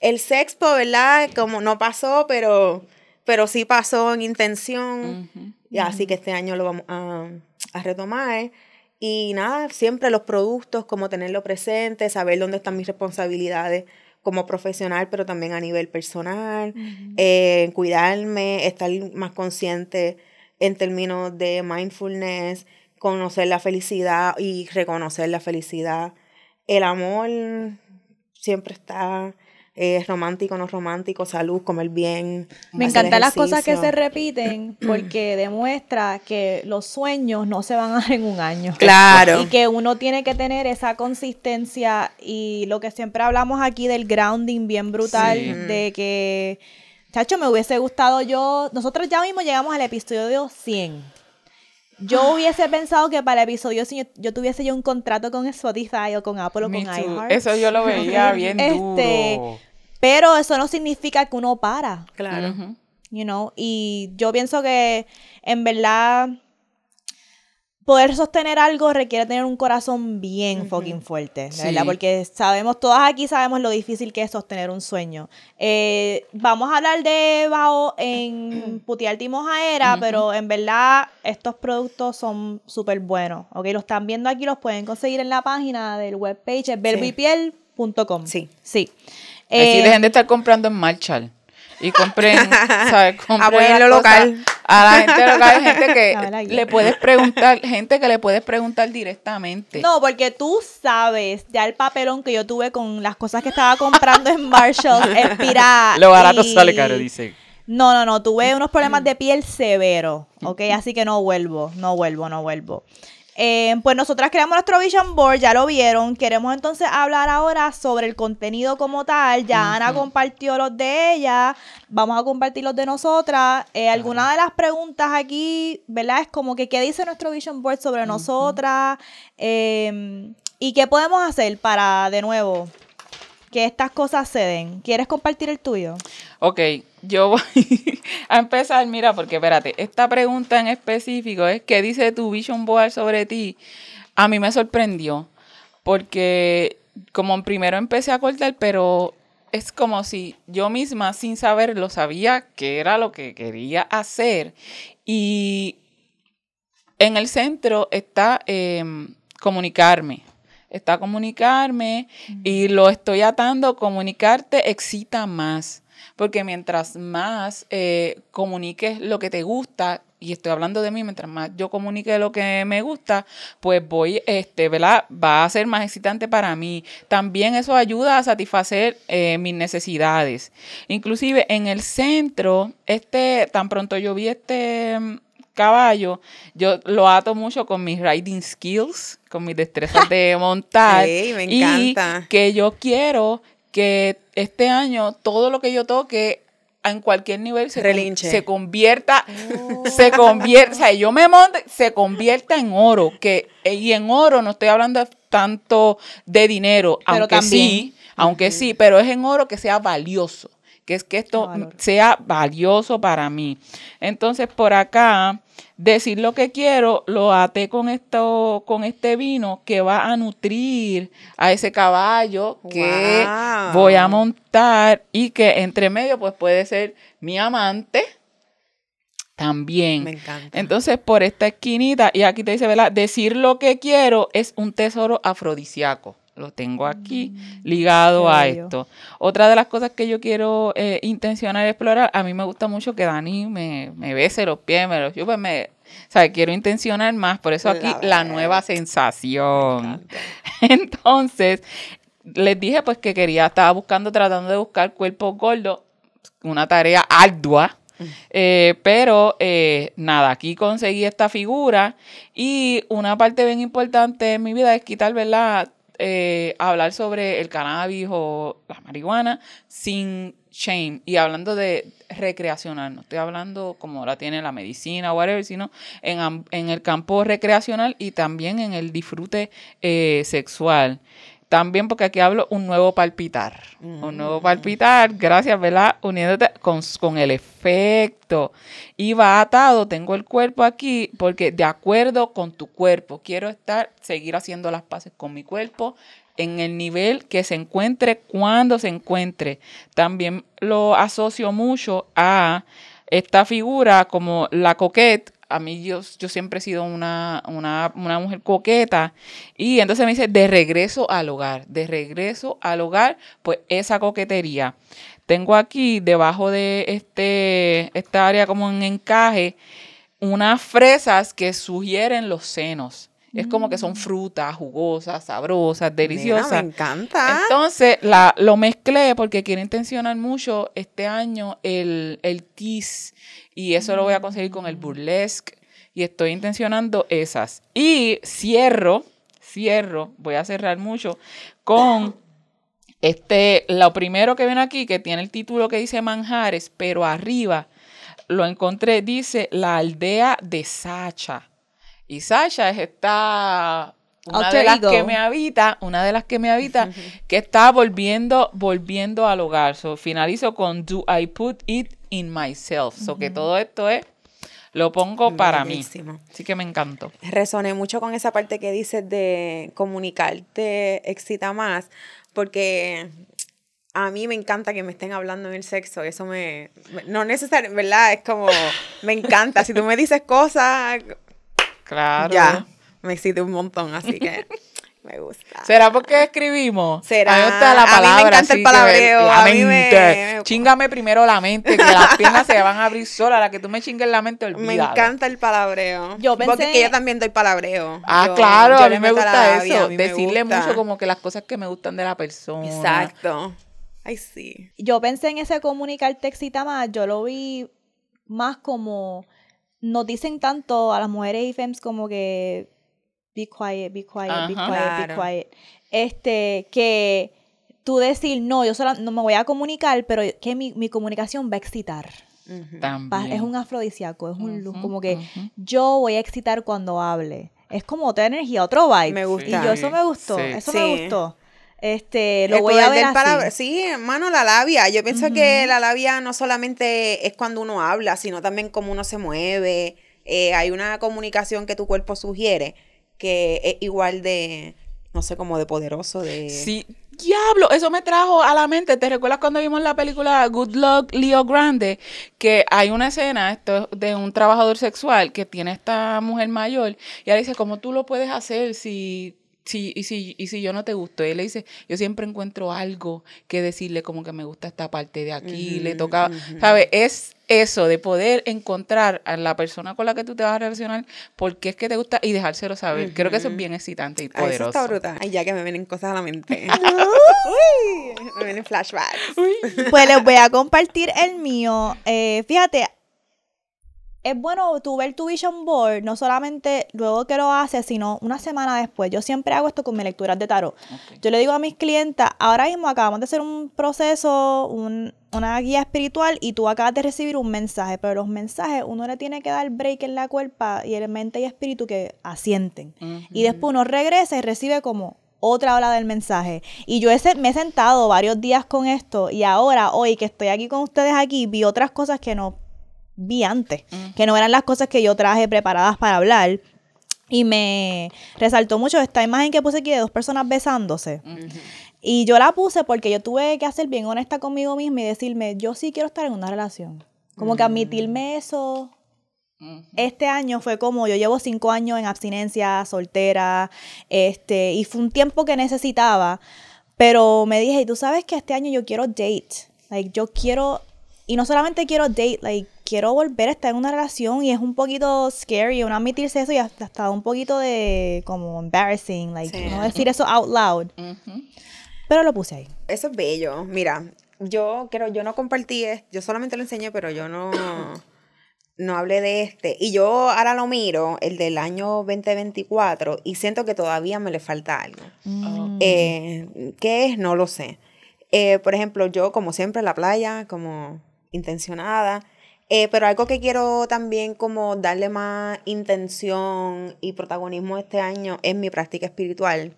El sexpo, ¿verdad? Como no pasó, pero pero sí pasó en intención. Ujú. Y así que este año lo vamos a, a retomar. Y nada, siempre los productos, como tenerlo presente, saber dónde están mis responsabilidades como profesional, pero también a nivel personal, eh, cuidarme, estar más consciente en términos de mindfulness, conocer la felicidad y reconocer la felicidad. El amor siempre está eh, romántico, no romántico, salud, comer bien. Me encantan las cosas que se repiten porque demuestra que los sueños no se van a dar en un año. Claro. Y que uno tiene que tener esa consistencia y lo que siempre hablamos aquí del grounding bien brutal, Sí. de que, chacho, me hubiese gustado yo, nosotros ya mismo llegamos al episodio 100. Yo hubiese pensado que para el episodio 100 yo, yo tuviese ya un contrato con Spotify o con Apple o Me con iHeart. Eso yo lo veía bien Este, duro. Pero eso no significa que uno para. Claro. You know, y yo pienso que en verdad poder sostener algo requiere tener un corazón bien fucking fuerte, Sí. ¿verdad? Porque sabemos, todas aquí sabemos lo difícil que es sostener un sueño. Eh, vamos a hablar de Bao en Putear y Mojaera, pero en verdad estos productos son súper buenos, ¿ok? Los están viendo aquí, los pueden conseguir en la página del webpage, es. Sí. Sí. Así Eh, dejen de estar comprando en Marshall. Y compren, ¿sabes? Compren las lo local. A la gente local, hay gente que le puedes preguntar, gente que le puedes preguntar directamente. No, porque tú sabes ya el papelón que yo tuve con las cosas que estaba comprando en Marshalls, expira. Lo barato y- sale caro, dice. No, no, no, tuve unos problemas de piel severos, ¿ok? Así que no vuelvo, no vuelvo, no vuelvo. Eh, pues nosotras creamos nuestro Vision Board, ya lo vieron. Queremos entonces hablar ahora sobre el contenido como tal. Ya Ana compartió los de ella, vamos a compartir los de nosotras. Eh, Alguna de las preguntas aquí, ¿verdad? Es como que qué dice nuestro Vision Board sobre nosotras Eh, y qué podemos hacer para, de nuevo, que estas cosas se den. ¿Quieres compartir el tuyo? Ok, yo voy a empezar, mira, porque espérate, esta pregunta en específico es ¿qué dice tu Vision Board sobre ti? A mí me sorprendió, porque como primero empecé a cortar, pero es como si yo misma sin saberlo sabía que era lo que quería hacer. Y en el centro está em, comunicarme. Está comunicarme y lo estoy atando. Comunicarte excita más. Porque mientras más eh, comuniques lo que te gusta, y estoy hablando de mí, mientras más yo comunique lo que me gusta, pues voy, este, ¿verdad? Va a ser más excitante para mí. También eso ayuda a satisfacer eh, mis necesidades. Inclusive en el centro, este, tan pronto yo vi este mm, caballo, yo lo ato mucho con mis riding skills, con mis destrezas de montar. Me y encanta. que yo quiero que este año todo lo que yo toque en cualquier nivel se, Relinche. se convierta, se convierta, o sea, yo me monte, se convierta en oro, que, y en oro no estoy hablando tanto de dinero, Pero aunque también. sí, aunque sí, pero es en oro que sea valioso, que es que esto sea valioso para mí. Entonces, por acá, decir lo que quiero, lo até con esto, con este vino que va a nutrir a ese caballo que Wow. voy a montar y que entre medio, pues puede ser mi amante también. Me encanta. Entonces, por esta esquinita, y aquí te dice, ¿verdad? Decir lo que quiero es un tesoro afrodisíaco. Lo tengo aquí ligado Mm, qué a bello. esto. Otra de las cosas que yo quiero eh, intencionar explorar, a mí me gusta mucho que Dani me, me bese los pies, me los chupe, me, o sea, quiero intencionar más. Por eso aquí La nueva sensación. Entonces, les dije pues que quería, estaba buscando, tratando de buscar cuerpo gordo, una tarea ardua. eh, pero eh, nada, aquí conseguí esta figura y una parte bien importante en mi vida es quitar, ¿verdad? Eh, hablar sobre el cannabis o la marihuana sin shame y hablando de recreacional, no estoy hablando como la tiene la medicina o whatever, sino en, en el campo recreacional y también en el disfrute eh, sexual. También porque aquí hablo un nuevo palpitar. Un nuevo palpitar, gracias, ¿verdad? Uniéndote con, con el efecto. Y va atado, tengo el cuerpo aquí, porque de acuerdo con tu cuerpo, quiero estar, seguir haciendo las paces con mi cuerpo en el nivel que se encuentre, cuando se encuentre. También lo asocio mucho a esta figura como la coquette, a mí yo, yo siempre he sido una, una, una, mujer coqueta y entonces me dice de regreso al hogar, de regreso al hogar, pues esa coquetería. Tengo aquí debajo de este, esta área como en encaje unas fresas que sugieren los senos. Es como que son mm. frutas jugosas, sabrosas, deliciosas. me encanta. Entonces la, lo mezclé porque quiero intencionar mucho este año el, el tease y eso lo voy a conseguir con el burlesque y estoy intencionando esas. Y cierro, cierro, voy a cerrar mucho con este, lo primero que ven aquí que tiene el título que dice Manjares, pero arriba lo encontré, dice la aldea de Sacha. Y Sasha es esta una de las que me habita, una de las que me habita, que está volviendo, volviendo al hogar. So, finalizo con Do I put it in myself? So que todo esto es lo pongo para mí. Así que me encantó. Resoné mucho con esa parte que dices de comunicarte excita más, porque a mí me encanta que me estén hablando en el sexo. Eso me. No necesariamente, ¿verdad? Es como. Me encanta. Si tú me dices cosas Claro. Ya, me excité un montón, así que me gusta. ¿Será porque escribimos? ¿Será? A mí, la palabra, a mí me encanta el palabreo. La mente. Chingame primero la mente, que las piernas se van a abrir solas. La que tú me chingues la mente, olvídalo. Me encanta el palabreo. Yo pensé... Porque yo también doy palabreo. Ah, claro, a mí me gusta eso. Decirle mucho como que las cosas que me gustan de la persona. Exacto. Ay, sí. Yo pensé en ese comunicar excita más, yo lo vi más como nos dicen tanto a las mujeres y femmes como que be quiet, be quiet, be quiet, be quiet. Este, que tú decir, no, yo solo no me voy a comunicar, pero que mi, mi comunicación va a excitar. Es un afrodisíaco, es un luz, como que yo voy a excitar cuando hable. Es como otra energía, otro vibe. Me gusta. Y yo eso me gustó, eso me gustó. Este, lo voy a ver así. Sí, hermano, la labia. Yo pienso que la labia no solamente es cuando uno habla, sino también cómo uno se mueve. Eh, hay una comunicación que tu cuerpo sugiere que es igual de, no sé, como de poderoso, de... Sí, diablo, eso me trajo a la mente. ¿Te recuerdas cuando vimos la película Good Luck, Leo Grande? Que hay una escena esto, de un trabajador sexual que tiene esta mujer mayor y ella dice, ¿cómo tú lo puedes hacer si Sí, y si, y si yo no te gusto, él le dice, yo siempre encuentro algo que decirle como que me gusta esta parte de aquí, le toca, ¿sabes? Es eso de poder encontrar a la persona con la que tú te vas a relacionar, porque es que te gusta y dejárselo saber. Creo que eso es bien excitante y poderoso. Ay, eso está brutal. Ay, ya que me vienen cosas a la mente. Uy, me vienen flashbacks. Pues les voy a compartir el mío. Eh, fíjate, es bueno tú ver tu vision board, no solamente luego que lo haces, sino una semana después. Yo siempre hago esto con mis lecturas de tarot. Yo le digo a mis clientas, ahora mismo acabamos de hacer un proceso, una guía espiritual y tú acabas de recibir un mensaje, pero los mensajes uno le tiene que dar break en la cuerpa y el mente y espíritu que asienten. Y después uno regresa y recibe como otra ola del mensaje. Y yo me he sentado varios días con esto y ahora, hoy que estoy aquí con ustedes aquí, vi otras cosas que no vi antes, que no eran las cosas que yo traje preparadas para hablar. Y me resaltó mucho esta imagen que puse aquí de dos personas besándose. Y yo la puse porque yo tuve que hacer bien honesta conmigo misma y decirme, yo sí quiero estar en una relación. Como que admitirme eso. Este año fue como, yo llevo cinco años en abstinencia, soltera, este, y fue un tiempo que necesitaba, pero me dije, y tú sabes que este año yo quiero date, like, yo quiero y no solamente quiero date, like, quiero volver a estar en una relación y es un poquito scary, uno admitirse eso y hasta, un poquito de como embarrassing, like, no decir eso out loud. Pero lo puse ahí. Eso es bello. Mira, yo creo, yo no compartí, yo solamente lo enseñé, pero yo no, no hablé de este. Y yo ahora lo miro, el del año 2024, y siento que todavía me le falta algo. Mm. Eh, ¿Qué es? No lo sé. Eh, por ejemplo, yo como siempre en la playa, como intencionada. Eh, pero algo que quiero también como darle más intención y protagonismo este año es mi práctica espiritual,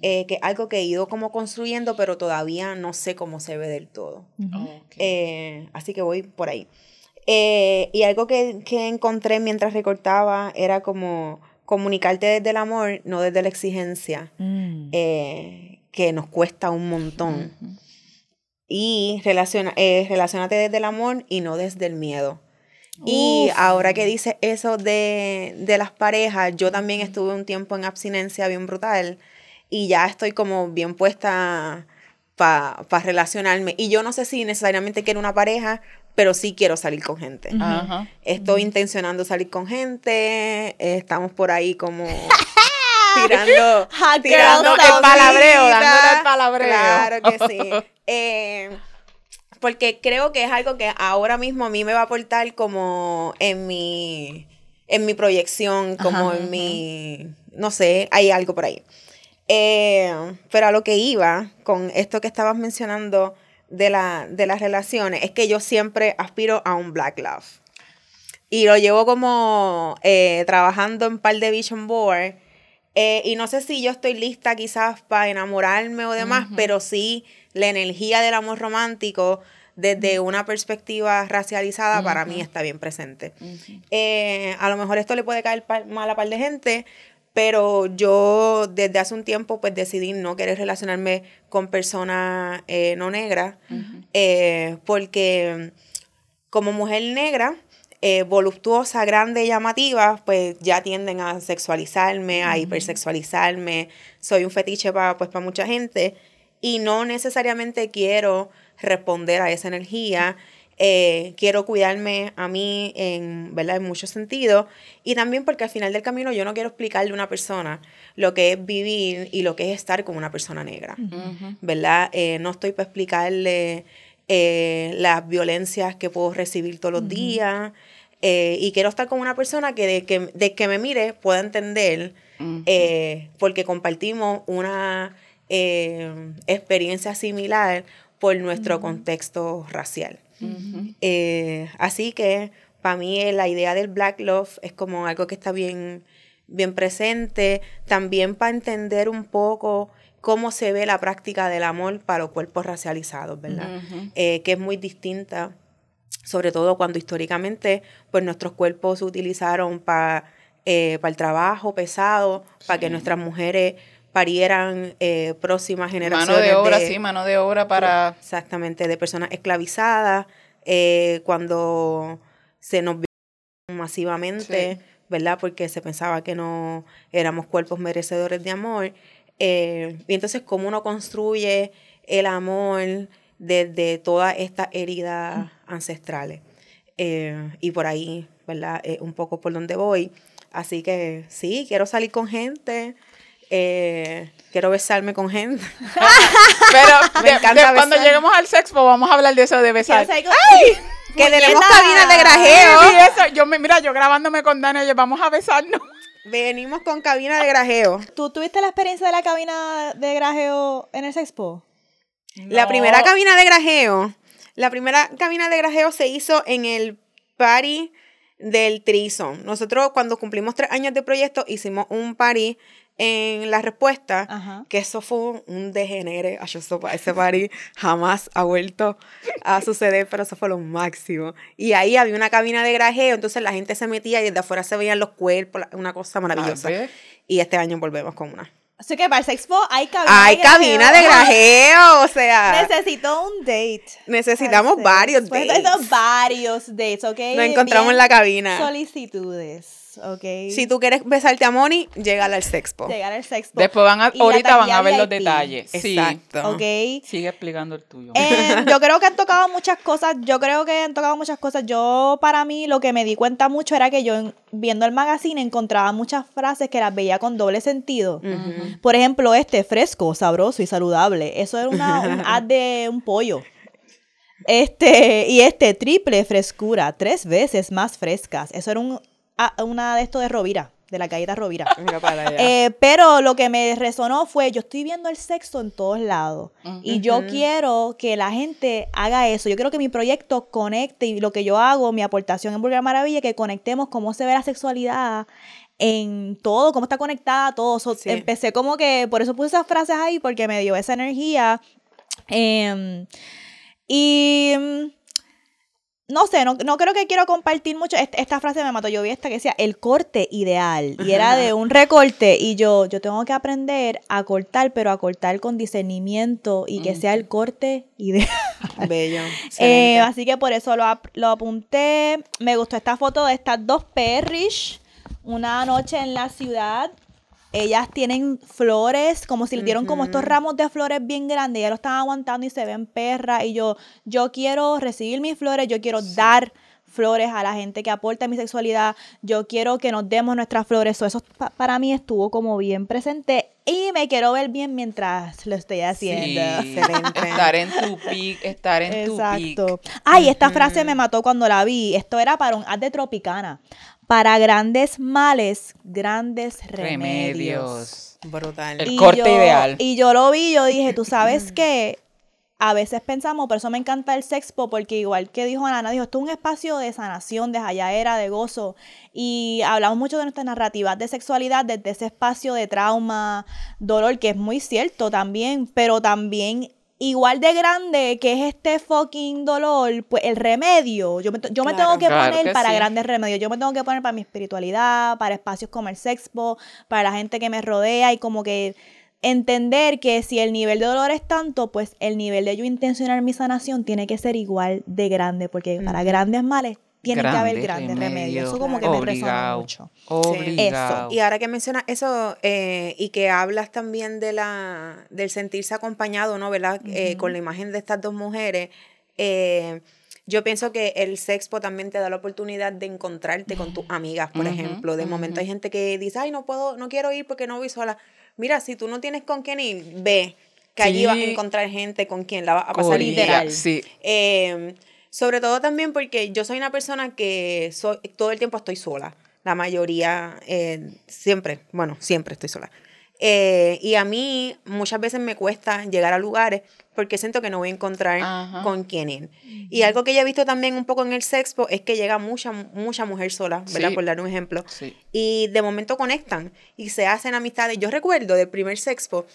eh, que es algo que he ido como construyendo, pero todavía no sé cómo se ve del todo. Eh, así que voy por ahí. y algo que, que, encontré mientras recortaba era como comunicarte desde el amor, no desde la exigencia, mm. que nos cuesta un montón. Y relaciona, eh, relacionate desde el amor y no desde el miedo. Y ahora que dices eso de, de las parejas, yo también estuve un tiempo en abstinencia bien brutal y ya estoy como bien puesta para relacionarme. Y yo no sé si necesariamente quiero una pareja, pero sí quiero salir con gente. Estoy intencionando salir con gente, eh, estamos por ahí como tirando, tirando el palabreo, dándole el palabreo. Claro que sí. Eh, porque creo que es algo que ahora mismo a mí me va a aportar como en mi, en mi proyección, como Ajá, en mi, no sé, hay algo por ahí. Eh, pero a lo que iba con esto que estabas mencionando de, la, de las relaciones, es que yo siempre aspiro a un black love. Y lo llevo como eh, trabajando en par de vision board. eh, y no sé si yo estoy lista quizás para enamorarme o demás, pero sí la energía del amor romántico desde una perspectiva racializada para mí está bien presente. Eh, a lo mejor esto le puede caer mal a par de gente, pero yo desde hace un tiempo pues decidí no querer relacionarme con personas eh, no negras, eh, porque como mujer negra, eh, voluptuosa, grande y llamativa, pues ya tienden a sexualizarme, a hipersexualizarme. Soy un fetiche para pues, pa mucha gente y no necesariamente quiero responder a esa energía. eh, quiero cuidarme a mí en, ¿verdad? en muchos sentidos y también porque al final del camino yo no quiero explicarle a una persona lo que es vivir y lo que es estar con una persona negra. ¿verdad? Eh, no estoy para explicarle eh, las violencias que puedo recibir todos los días. eh, y quiero estar con una persona que de que, de que me mire pueda entender, eh, porque compartimos una eh, experiencia similar por nuestro contexto racial. Eh, así que para mí eh, la idea del Black Love es como algo que está bien, bien presente, también para entender un poco cómo se ve la práctica del amor para los cuerpos racializados, ¿verdad? Eh, que es muy distinta, sobre todo cuando históricamente pues nuestros cuerpos se utilizaron para el trabajo pesado, para que nuestras mujeres parieran eh, próximas generaciones. Mano de obra, sí, mano de obra para... Exactamente, de personas esclavizadas, eh, cuando se nos vio masivamente, Sí. ¿verdad? Porque se pensaba que no éramos cuerpos merecedores de amor. Eh, y entonces, ¿cómo uno construye el amor desde todas estas heridas ancestrales? Y por ahí, ¿verdad? Un poco por donde voy. Así que sí, quiero salir con gente. Eh, quiero besarme con gente. Pero Me de- encanta de- cuando lleguemos al sexpo vamos a hablar de eso de besar. Con- Que tenemos cabina de grajeo. Sí, eso, yo me, mira, yo grabándome con Dani, vamos a besarnos. Venimos con cabina de grajeo. ¿Tú tuviste la experiencia de la cabina de grajeo en el Sexpo? La primera cabina de grajeo, la primera cabina de grajeo se hizo en el party del Trison. Nosotros cuando cumplimos tres años de proyecto hicimos un party en la respuesta, Ajá. que eso fue un degenere. Ay, eso- ese party jamás ha vuelto a suceder, pero eso fue lo máximo. Y ahí había una cabina de grajeo, entonces la gente se metía y desde afuera se veían los cuerpos, una cosa maravillosa. Ah, ¿ves? Y este año volvemos con una. Así que para el Sexpo hay cabina Hay de grajeo. cabina de grajeo, o sea. Necesito un date. Necesitamos varios Sexpo. dates. Necesito varios dates, ¿ok? Nos encontramos Bien en la cabina. Solicitudes, ¿ok? Si tú quieres besarte a Moni, llégale al Sexpo. Llegar al Sexpo. Después van a, Y ahorita van a ver los detalles. Sí. Exacto. ¿Ok? Sigue explicando el tuyo. Eh, yo creo que han tocado muchas cosas. Yo creo que han tocado muchas cosas. Yo, para mí, lo que me di cuenta mucho era que yo, en- viendo el magazine, encontraba muchas frases que las veía con doble sentido. Por ejemplo, este, fresco, sabroso y saludable. Eso era una, un ad de un pollo. Este, y este, triple frescura, tres veces más frescas. Eso era un, a- una de esto de Rovira, de la galleta Rovira. Mira para allá. Eh, pero lo que me resonó fue, yo estoy viendo el sexo en todos lados y yo quiero que la gente haga eso. Yo quiero que mi proyecto conecte y lo que yo hago, mi aportación en Burger Maravilla, que conectemos cómo se ve la sexualidad en todo, cómo está conectada todo. So, Sí. Empecé como que, por eso puse esas frases ahí, porque me dio esa energía. Em, y mm, no sé, no, no creo que quiero compartir mucho. Est- Esta, frase me mató. Yo vi esta que decía el corte ideal. Y era de un recorte. Y yo, yo tengo que aprender a cortar, pero a cortar con discernimiento y que sea el corte ideal. Bello. Eh, así que por eso lo, ap- lo apunté. Me gustó esta foto de estas dos perrish. Una noche en la ciudad. Ellas tienen flores, como si le dieron como estos ramos de flores bien grandes. Ellas lo están aguantando y se ven perras. Y yo, yo quiero recibir mis flores, yo quiero dar flores a la gente que aporta mi sexualidad. Yo quiero que nos demos nuestras flores. So, eso pa- para mí estuvo como bien presente. Y me quiero ver bien mientras lo estoy haciendo. Sí, Excelente. Estar en tu peak, estar en tu peak. Exacto. Ay, esta frase me mató cuando la vi. Esto era para un ad de Tropicana. Para grandes males, grandes remedios. Remedios. Brutal. El corte yo, ideal. Y yo lo vi, yo dije, tú sabes que a veces pensamos, por eso me encanta el sexpo, porque igual que dijo Ana, dijo, esto es un espacio de sanación, de hallaera, de gozo. Y hablamos mucho de nuestras narrativas de sexualidad desde ese espacio de trauma, dolor, que es muy cierto también, pero también igual de grande que es este fucking dolor, pues el remedio, yo me, yo me Claro. tengo que Claro poner que para sí. grandes remedios, yo me tengo que poner para mi espiritualidad, para espacios como el sexpo, para la gente que me rodea y como que entender que si el nivel de dolor es tanto, pues el nivel de yo intencionar mi sanación tiene que ser igual de grande, porque para grandes males tiene que haber grandes remedios. Eso como que me resonó Obligado. mucho. Obligado. Y ahora que mencionas eso eh, y que hablas también de la del sentirse acompañado, ¿no? ¿Verdad? Eh, con la imagen de estas dos mujeres, eh, yo pienso que el sexpo también te da la oportunidad de encontrarte con tus amigas, por Ujú, ejemplo. De momento hay gente que dice, ay, no puedo, no quiero ir porque no voy sola. Mira, si tú no tienes con quién ir, ve que allí vas a Sí. encontrar gente con quien la vas a pasar bien. Literal. Sí. Eh, sobre todo también porque yo soy una persona que soy, todo el tiempo estoy sola. La mayoría, eh, siempre, bueno, siempre estoy sola. Eh, y a mí muchas veces me cuesta llegar a lugares porque siento que no voy a encontrar Ajá. con quién ir. Y algo que ya he visto también un poco en el sexpo es que llega mucha, mucha mujer sola, ¿verdad? Sí. Por dar un ejemplo. Sí. Y de momento conectan y se hacen amistades. Yo recuerdo del primer sexpo,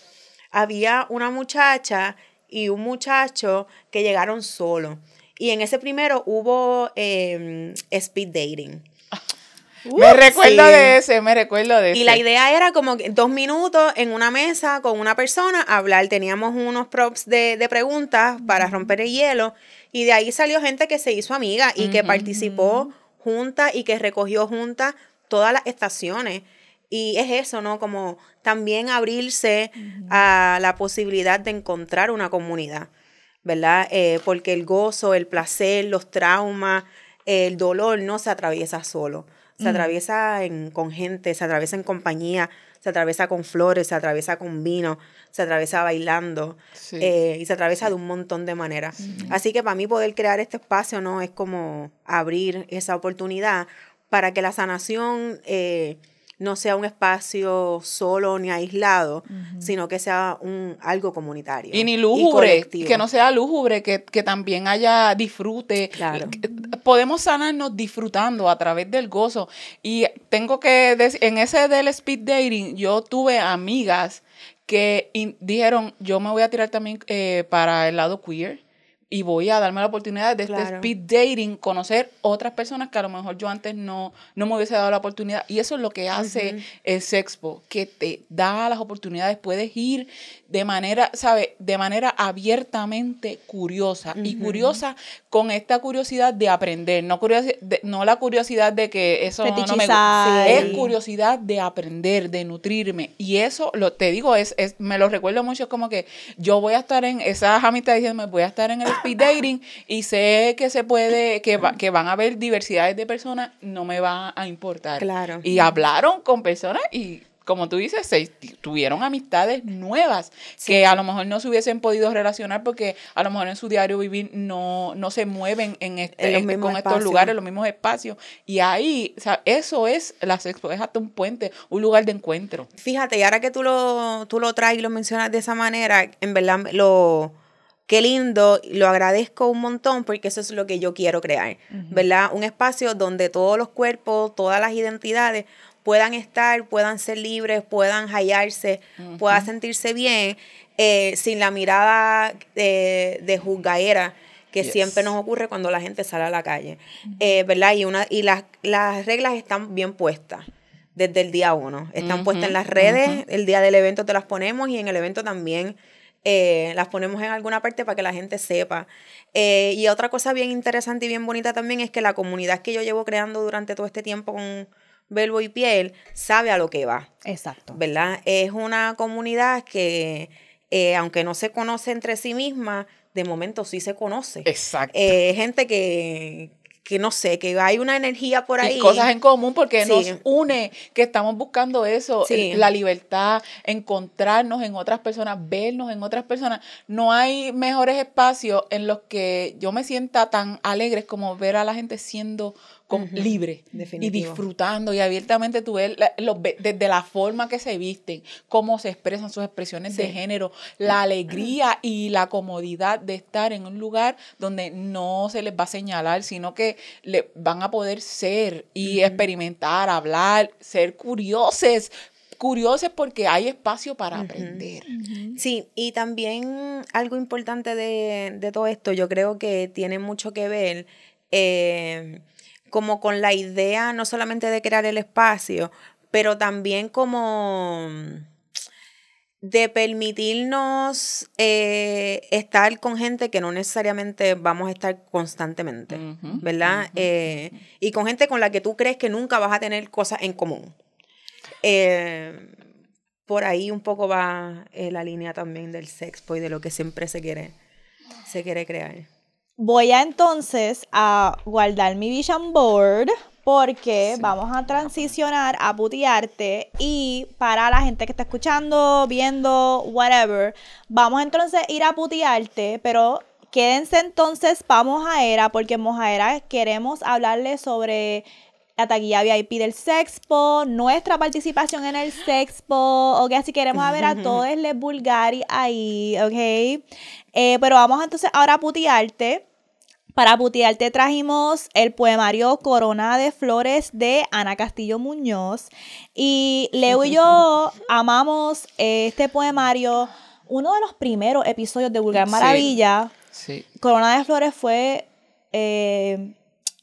había una muchacha y un muchacho que llegaron solos. Y en ese primero hubo eh, speed dating. Me recuerdo sí. de ese, me recuerdo de ese. Y la idea era como que dos minutos en una mesa con una persona hablar. Teníamos unos props de, de preguntas para romper el hielo. Y de ahí salió gente que se hizo amiga y que participó junta y que recogió juntas todas las estaciones. Y es eso, ¿no? Como también abrirse a la posibilidad de encontrar una comunidad, ¿verdad? Eh, porque el gozo, el placer, los traumas, el dolor no se atraviesa solo. Se atraviesa en, con gente, se atraviesa en compañía, se atraviesa con flores, se atraviesa con vino, se atraviesa bailando Sí. eh, y se atraviesa de un montón de maneras. Así que para mí poder crear este espacio no es como abrir esa oportunidad para que la sanación eh, no sea un espacio solo ni aislado, sino que sea un algo comunitario. Y ni lúgubre, que no sea lúgubre, que, que también haya disfrute. Claro. Podemos sanarnos disfrutando a través del gozo. Y tengo que decir, en ese del speed dating, yo tuve amigas que dijeron, yo me voy a tirar también eh, para el lado queer y voy a darme la oportunidad de este speed dating, conocer otras personas que a lo mejor yo antes no, no me hubiese dado la oportunidad. Y eso es lo que hace el Sexpo, que te da las oportunidades. Puedes ir de manera, ¿sabes? De manera abiertamente curiosa. Y curiosa con esta curiosidad de aprender. No, curiosi- de- no la curiosidad de que eso no me Fetichizar. Es curiosidad de aprender, de nutrirme. Y eso, lo, te digo, es, es, me lo recuerdo mucho, es como que yo voy a estar en, esas amistades diciéndome, voy a estar en el speed dating y sé que se puede, que, va- que van a haber diversidades de personas, no me va a importar. Claro. Y hablaron con personas y como tú dices, se tuvieron amistades nuevas que a lo mejor no se hubiesen podido relacionar porque a lo mejor en su diario vivir no, no se mueven en este, En con estos lugares, los mismos espacios. Y ahí, o sea, eso es la sexpo, es hasta un puente, un lugar de encuentro. Fíjate, y ahora que tú lo, tú lo traes y lo mencionas de esa manera, en verdad lo qué lindo, lo agradezco un montón porque eso es lo que yo quiero crear, ¿verdad? Un espacio donde todos los cuerpos, todas las identidades puedan estar, puedan ser libres, puedan hallarse, puedan sentirse bien, eh, sin la mirada de, de juzgaera que Yes. siempre nos ocurre cuando la gente sale a la calle, eh, ¿verdad? Y, una, y las, las reglas están bien puestas desde el día uno. Están puestas en las redes, el día del evento te las ponemos y en el evento también eh, las ponemos en alguna parte para que la gente sepa. Eh, y otra cosa bien interesante y bien bonita también es que la comunidad que yo llevo creando durante todo este tiempo con Verbo y Piel sabe a lo que va. Exacto. ¿Verdad? Es una comunidad que, eh, aunque no se conoce entre sí misma, de momento sí se conoce. Exacto. Eh, gente que, que no sé, que hay una energía por ahí. Y cosas en común porque Sí. nos une, que estamos buscando eso, Sí. la libertad, encontrarnos en otras personas, vernos en otras personas. No hay mejores espacios en los que yo me sienta tan alegre como ver a la gente siendo Ujú. libre y disfrutando. Y abiertamente tú ves la- los ve- desde la forma que se visten, cómo se expresan sus expresiones de género, la alegría y la comodidad de estar en un lugar donde no se les va a señalar, sino que le van a poder ser y experimentar, hablar, ser curiosos, curiosos porque hay espacio para aprender. Sí, y también algo importante de, de todo esto, yo creo que tiene mucho que ver eh, como con la idea no solamente de crear el espacio, pero también como de permitirnos eh, estar con gente que no necesariamente vamos a estar constantemente, ¿verdad? Eh, y con gente con la que tú crees que nunca vas a tener cosas en común. Eh, por ahí un poco va la línea también del sexpo y de lo que siempre se quiere, se quiere crear. Voy a entonces a guardar mi vision board porque vamos a transicionar a putearte y para la gente que está escuchando, viendo, whatever, vamos entonces a ir a putearte, pero quédense entonces para Mojaera porque en Mojaera queremos hablarles sobre la taquilla VIP del Sexpo, nuestra participación en el Sexpo, ok, así queremos a ver a todos les Bulgari ahí, ok. Eh, pero vamos entonces ahora a putearte. Para putearte trajimos el poemario Corona de Flores de Ana Castillo Muñoz. Y Leo y yo amamos este poemario. Uno de los primeros episodios de Vulgar. Maravilla, Sí. Corona de Flores fue eh,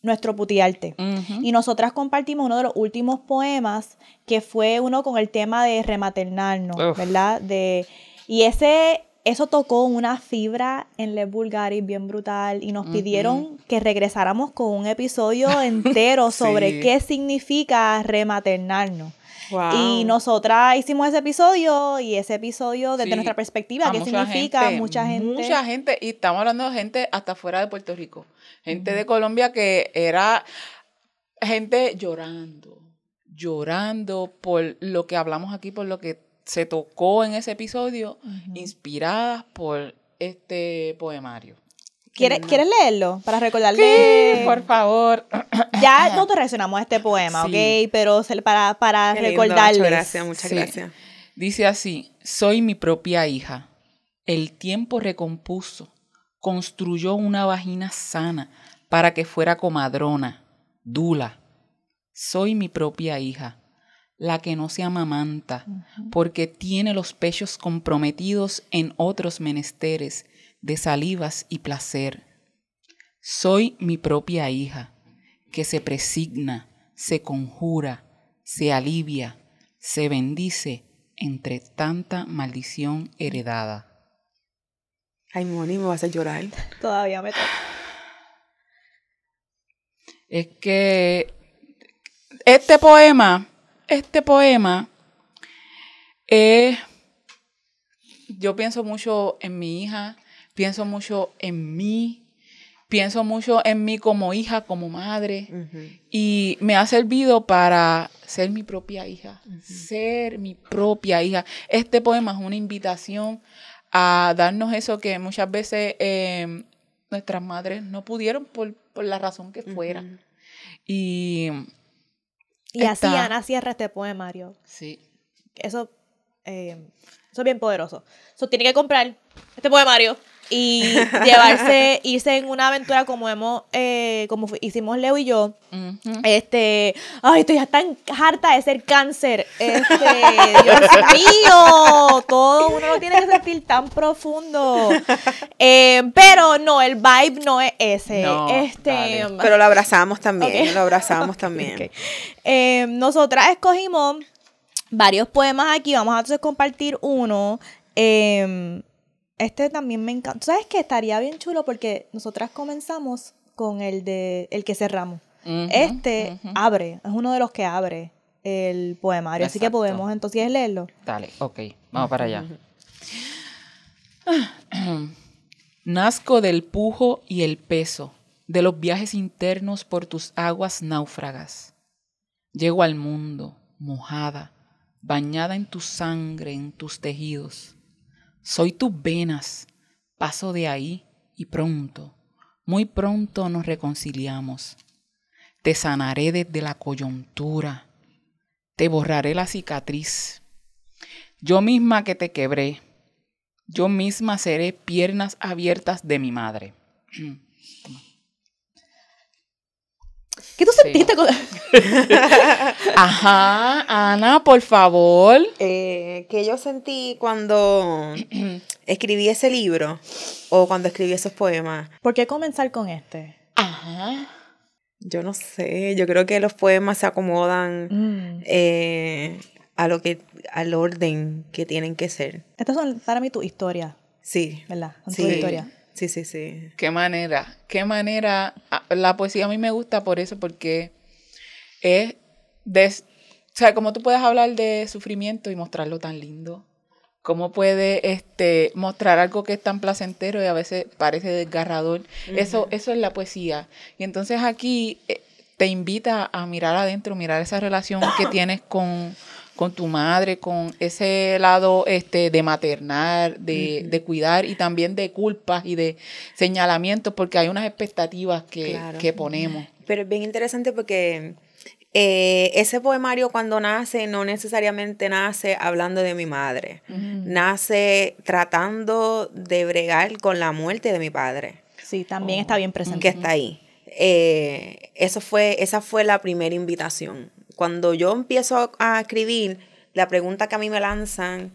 nuestro putearte. Y nosotras compartimos uno de los últimos poemas, que fue uno con el tema de rematernarnos, Uf. ¿verdad? De, y ese, eso tocó una fibra en Les Bulgaris bien brutal y nos pidieron que regresáramos con un episodio entero sobre Sí. qué significa rematernarnos. Wow. Y nosotras hicimos ese episodio y ese episodio desde Sí, nuestra perspectiva, qué significa gente, mucha gente. Mucha gente, y estamos hablando de gente hasta fuera de Puerto Rico. Gente de Colombia que era gente llorando, llorando por lo que hablamos aquí, por lo que se tocó en ese episodio, inspiradas por este poemario. ¿Quieres. ¿Quieres leerlo? Para recordarle. Sí, por favor. Ya nosotros reaccionamos a este poema, Sí. ¿ok? Pero para, para Qué recordarles. Muchas gracias, muchas Sí. gracias. Dice así, soy mi propia hija. El tiempo recompuso, construyó una vagina sana para que fuera comadrona, dula. Soy mi propia hija, la que no se amamanta, porque tiene los pechos comprometidos en otros menesteres de salivas y placer. Soy mi propia hija, que se presigna, se conjura, se alivia, se bendice entre tanta maldición heredada. Ay, Moni, me vas a llorar. Todavía me toca. Es que este poema, este poema, es, yo pienso mucho en mi hija, pienso mucho en mí, pienso mucho en mí como hija, como madre. Y me ha servido para ser mi propia hija, ser mi propia hija. Este poema es una invitación a darnos eso que muchas veces eh, nuestras madres no pudieron por, por la razón que fuera. Ujú. Y Y así Está. Ana cierra este poemario. sí, Eso, eh, eso es bien poderoso. Eso tiene que comprar este poemario y llevarse, irse en una aventura como hemos, eh, como hicimos Leo y yo. Este, ay, estoy ya tan harta de ser cáncer. Este, Dios mío, todo uno lo tiene que sentir tan profundo. Eh, pero no, el vibe no es ese. No, este, dale. Pero lo abrazamos también, lo abrazamos también. Eh, nosotras escogimos varios poemas aquí. Vamos a entonces compartir uno. eh, Este también me encanta. ¿Sabes qué? Estaría bien chulo porque nosotras comenzamos con el de el que cerramos. Este abre, es uno de los que abre el poemario. Así que podemos entonces leerlo. Dale, ok, vamos para allá. Nazco del pujo y el peso, de los viajes internos por tus aguas náufragas. Llego al mundo, mojada, bañada en tu sangre, en tus tejidos. Soy tus venas, paso de ahí y pronto, muy pronto nos reconciliamos. Te sanaré desde la coyuntura, te borraré la cicatriz. Yo misma que te quebré, yo misma seré piernas abiertas de mi madre. ¿Qué tú Sí. sentiste con.? Ajá, Ana, por favor. Eh, que yo sentí cuando escribí ese libro o cuando escribí esos poemas. ¿Por qué comenzar con este? Ajá. Yo no sé, yo creo que los poemas se acomodan Mm. eh, a lo que, al orden que tienen que ser. Estas son para mí tu historia, Sí. ¿verdad? Son Sí. tu historia. Sí, sí, sí. Qué manera, qué manera. Ah, La poesía a mí me gusta por eso, porque es de, o sea, como tú puedes hablar de sufrimiento y mostrarlo tan lindo. Cómo puede este, mostrar algo que es tan placentero y a veces parece desgarrador. eso, eso es la poesía. Y entonces aquí eh, te invita a mirar adentro, mirar esa relación que tienes con, con tu madre, con ese lado este, de maternar, de, de cuidar y también de culpas y de señalamientos, porque hay unas expectativas que, Claro. que ponemos. Pero es bien interesante porque eh, ese poemario cuando nace no necesariamente nace hablando de mi madre. Nace tratando de bregar con la muerte de mi padre. Sí, también está bien presente. que está ahí. Eh, eso fue, esa fue la primera invitación. Cuando yo empiezo a escribir, la pregunta que a mí me lanzan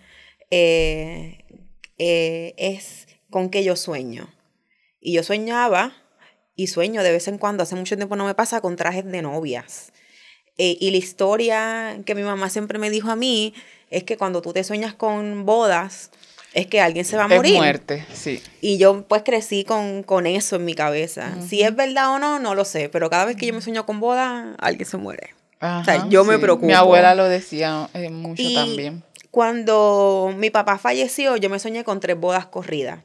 eh, eh, es con qué yo sueño. Y yo soñaba, y sueño de vez en cuando, hace mucho tiempo no me pasa, con trajes de novias. Eh, y la historia que mi mamá siempre me dijo a mí es que cuando tú te sueñas con bodas, es que alguien se va a morir. Es muerte, sí. Y yo pues crecí con, con eso en mi cabeza. Si es verdad o no, no lo sé, pero cada vez que yo me sueño con boda, alguien se muere. Ajá, yo me preocupo. Mi abuela lo decía eh, mucho Y también. Cuando mi papá falleció, yo me soñé con tres bodas corridas.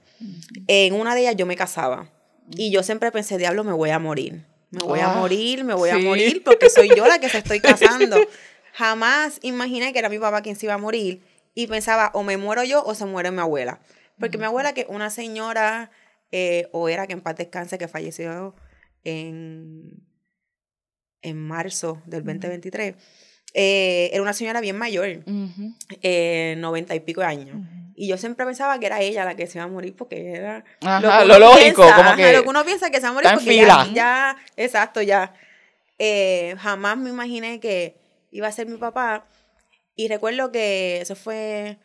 En una de ellas yo me casaba. Y yo siempre pensé, diablo, me voy a morir. Me voy a Ah, morir, me voy a morir porque soy yo la que se estoy casando. Jamás imaginé que era mi papá quien se iba a morir. Y pensaba, o me muero yo o se muere mi abuela. Porque mi abuela, que una señora, eh, o era que en paz descanse, que falleció en, en marzo del 2023, eh, era una señora bien mayor eh, noventa y pico de años. Y yo siempre pensaba que era ella la que se iba a morir porque era Ajá, lo lógico, piensa, como ajá, que lo que uno piensa que se va a morir porque ya, ya, exacto, ya. Eh, jamás me imaginé que iba a ser mi papá. Y recuerdo que eso fue,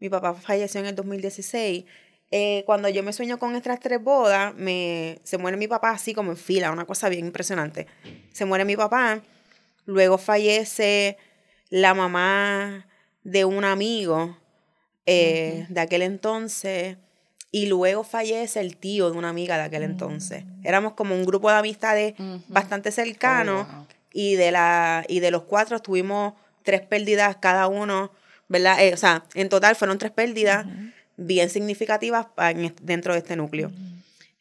mi papá falleció en el 2016. Eh, cuando yo me sueño con estas tres bodas, me, se muere mi papá así como en fila, una cosa bien impresionante. Se muere mi papá, luego fallece la mamá de un amigo eh, de aquel entonces y luego fallece el tío de una amiga de aquel entonces. Éramos como un grupo de amistades bastante cercano Oh, wow. y, de la, y de los cuatro tuvimos tres pérdidas cada uno, ¿verdad? Eh, o sea, en total fueron tres pérdidas bien significativas dentro de este núcleo.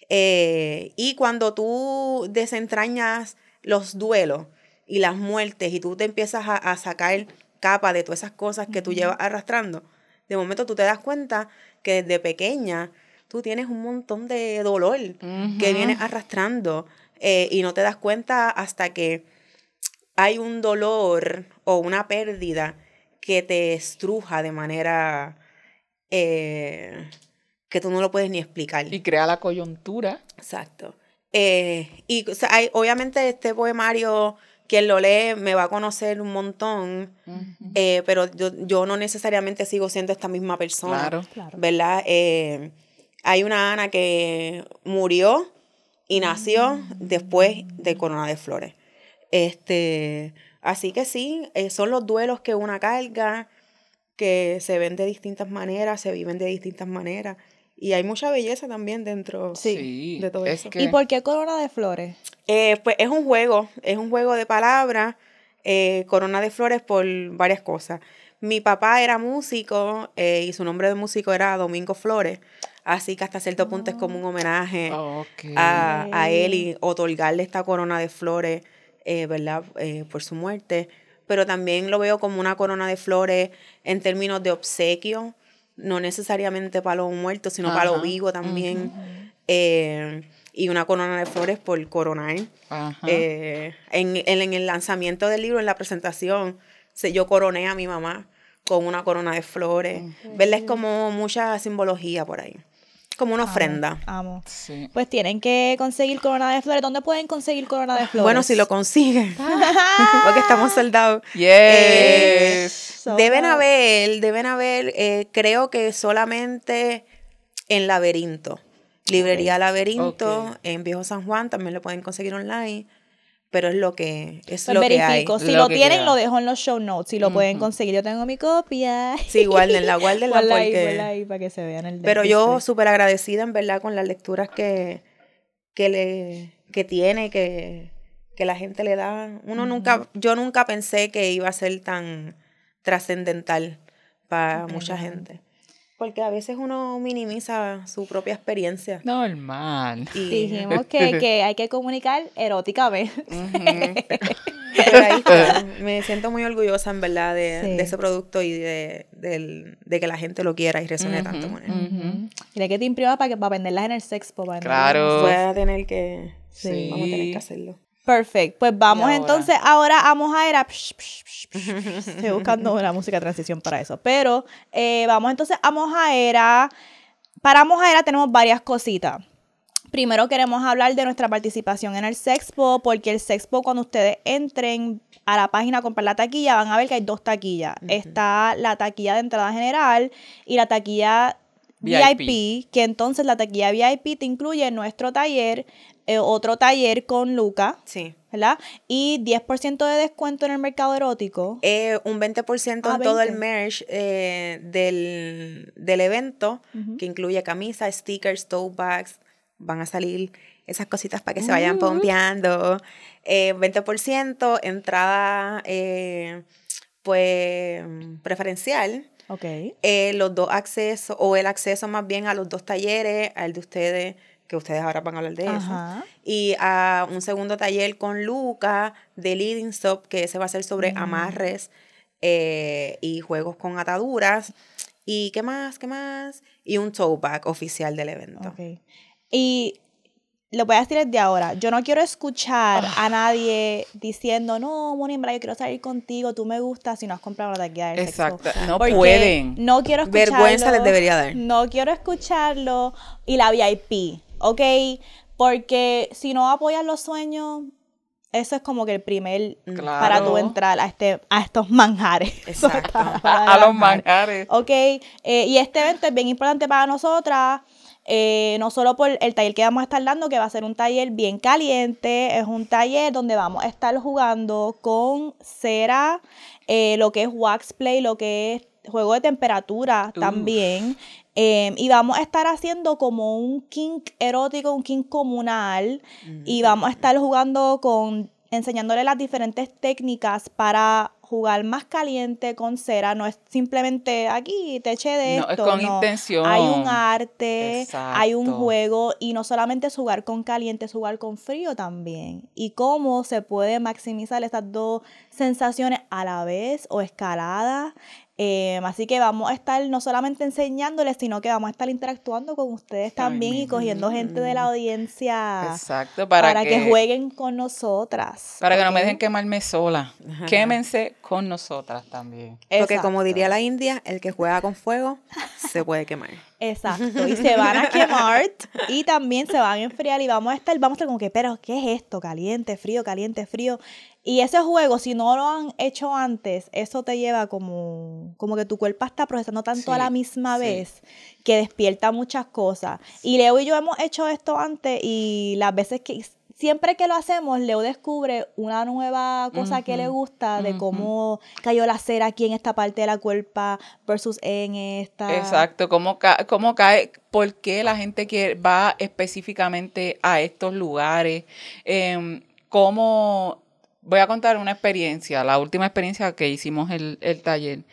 Eh, y cuando tú desentrañas los duelos y las muertes y tú te empiezas a, a sacar capa de todas esas cosas que tú llevas arrastrando, de momento tú te das cuenta que desde pequeña tú tienes un montón de dolor que vienes arrastrando eh, y no te das cuenta hasta que hay un dolor o una pérdida que te estruja de manera eh, que tú no lo puedes ni explicar. Y crea la coyuntura. Exacto. Eh, y o sea, hay- obviamente este poemario, quien lo lee me va a conocer un montón, eh, pero yo, yo no necesariamente sigo siendo esta misma persona. Claro. Claro. ¿Verdad? Eh, hay una Ana que murió y nació después de Corona de Flores. Este, así que sí, eh, son los duelos que una carga, que se ven de distintas maneras, se viven de distintas maneras. Y hay mucha belleza también dentro Sí. de todo es eso. que- ¿Y por qué corona de flores? Eh, pues es un juego, es un juego de palabras, eh, corona de flores por varias cosas. Mi papá era músico eh, y su nombre de músico era Domingo Flores, así que hasta cierto punto es como un homenaje Ok. a, a él y otorgarle esta corona de flores, eh, ¿verdad? Eh, por su muerte. Pero también lo veo como una corona de flores en términos de obsequio, no necesariamente para los muertos, sino para los Ajá. vivos también. Eh, y una corona de flores por coronar. Eh, en, en- en el lanzamiento del libro, en la presentación, se, yo coroné a mi mamá con una corona de flores. ¿Verdad? Es como mucha simbología por ahí. Como una ofrenda. Amo. Sí. Pues tienen que conseguir corona de flores. ¿Dónde pueden conseguir corona de flores? Bueno, si lo consiguen, porque estamos soldados. Yes. Eh, So deben haber, deben haber, eh, creo que solamente en Laberinto. Librería Laberinto, en Viejo San Juan, también lo pueden conseguir online, pero es lo que es Pues lo que hay. verifico. Si Lo lo, tienen, queda. lo dejo en los show notes. Si lo pueden conseguir, yo tengo mi copia. Sí, guárdenla, guárdenla ahí, porque... ponla ahí para que se vean el Pero yo súper agradecida, en verdad, con las lecturas que, que, le, que tiene, que, que la gente le da. Uno nunca, yo nunca pensé que iba a ser tan trascendental para mucha gente. Porque a veces uno minimiza su propia experiencia. Normal. Y Dijimos que, que hay que comunicar eróticamente. pero ahí está. me siento muy orgullosa, en verdad, de, Sí. de ese producto y de, del- de que la gente lo quiera y resone tanto con él. Mira que te imprima para, que, para venderlas en el sexpo. para Claro. Voy a tener que... Sí. Vamos a tener que hacerlo. Perfecto. Pues vamos ahora. entonces ahora a psh, psh, psh. Estoy buscando una música de transición para eso. Pero eh, vamos entonces a Mojaera. Para Mojaera tenemos varias cositas. Primero queremos hablar de nuestra participación en el Sexpo, porque el Sexpo cuando ustedes entren a la página a comprar la taquilla, van a ver que hay dos taquillas. Está la taquilla de entrada general y la taquilla VIP. VIP, que entonces la taquilla VIP te incluye nuestro taller, eh, otro taller con Luca, Sí. ¿verdad? Y 10% de descuento en el mercado erótico. Eh, un 20% Ah, en todo el 20. merch eh, del, del evento, que incluye camisas, stickers, tote bags. Van a salir esas cositas para que se vayan pompeando. Eh, 20%, entrada eh, pues preferencial. Ok. Los dos accesos, o el acceso más bien a los dos talleres, al de ustedes, que ustedes ahora van a hablar de eso. Y a un segundo taller con Luca de Leading Stop, que ese va a ser sobre Mm. amarres eh, y juegos con ataduras. ¿Y qué más? ¿Qué más? Y un tote bag oficial del evento. Y lo voy a decir desde ahora. Yo no quiero escuchar Ah. a nadie diciendo, no, Moni, en verdad, yo quiero salir contigo, tú me gustas si no has comprado la taquilla del Exacto. Sexpo". No Porque pueden. No quiero escucharlo. Vergüenza les debería dar. No quiero escucharlo. Y la VIP, ¿ok? Porque si no apoyas los sueños, eso es como que el primer para tú entrar a, este, a estos manjares. Exacto. Para- A, para a los manjar. manjares. Ok, eh, y este evento es bien importante para nosotras, eh, no solo por el taller que vamos a estar dando, que va a ser un taller bien caliente, es un taller donde vamos a estar jugando con cera, eh, lo que es wax play, lo que es juego de temperatura Uf. también. Eh, y vamos a estar haciendo como un kink erótico, un kink comunal. Y vamos a estar jugando con, enseñándole las diferentes técnicas para jugar más caliente con cera. No es simplemente aquí te eché de No, es esto. con intención. Hay un arte, hay un juego. Y no solamente es jugar con caliente, es jugar con frío también. Y cómo se puede maximizar estas dos sensaciones a la vez o escaladas. Eh, así que vamos a estar no solamente enseñándoles, sino que vamos a estar interactuando con ustedes también y cogiendo gente de la audiencia Exacto. Para, para, que, jueguen con nosotras. Para que no me dejen quemarme sola. Ajá. Quémense con nosotras también. Porque como diría la India, el que juega con fuego se puede quemar. Exacto, y se van a quemar y también se van a enfriar y vamos a estar, vamos a estar como que, pero ¿qué es esto? Caliente, frío, caliente, frío. Y ese juego, si no lo han hecho antes, eso te lleva como, como que tu cuerpo está procesando tanto a la misma sí. vez que despierta muchas cosas. Y Leo y yo hemos hecho esto antes y las veces que siempre que lo hacemos, Leo descubre una nueva cosa que le gusta de cómo cayó la cera aquí en esta parte de la cuerpa versus en esta. Exacto, cómo, ca- cómo cae, por qué la gente quiere, va específicamente a estos lugares, Em, cómo, voy a contar una experiencia, la última experiencia que hicimos el, el taller,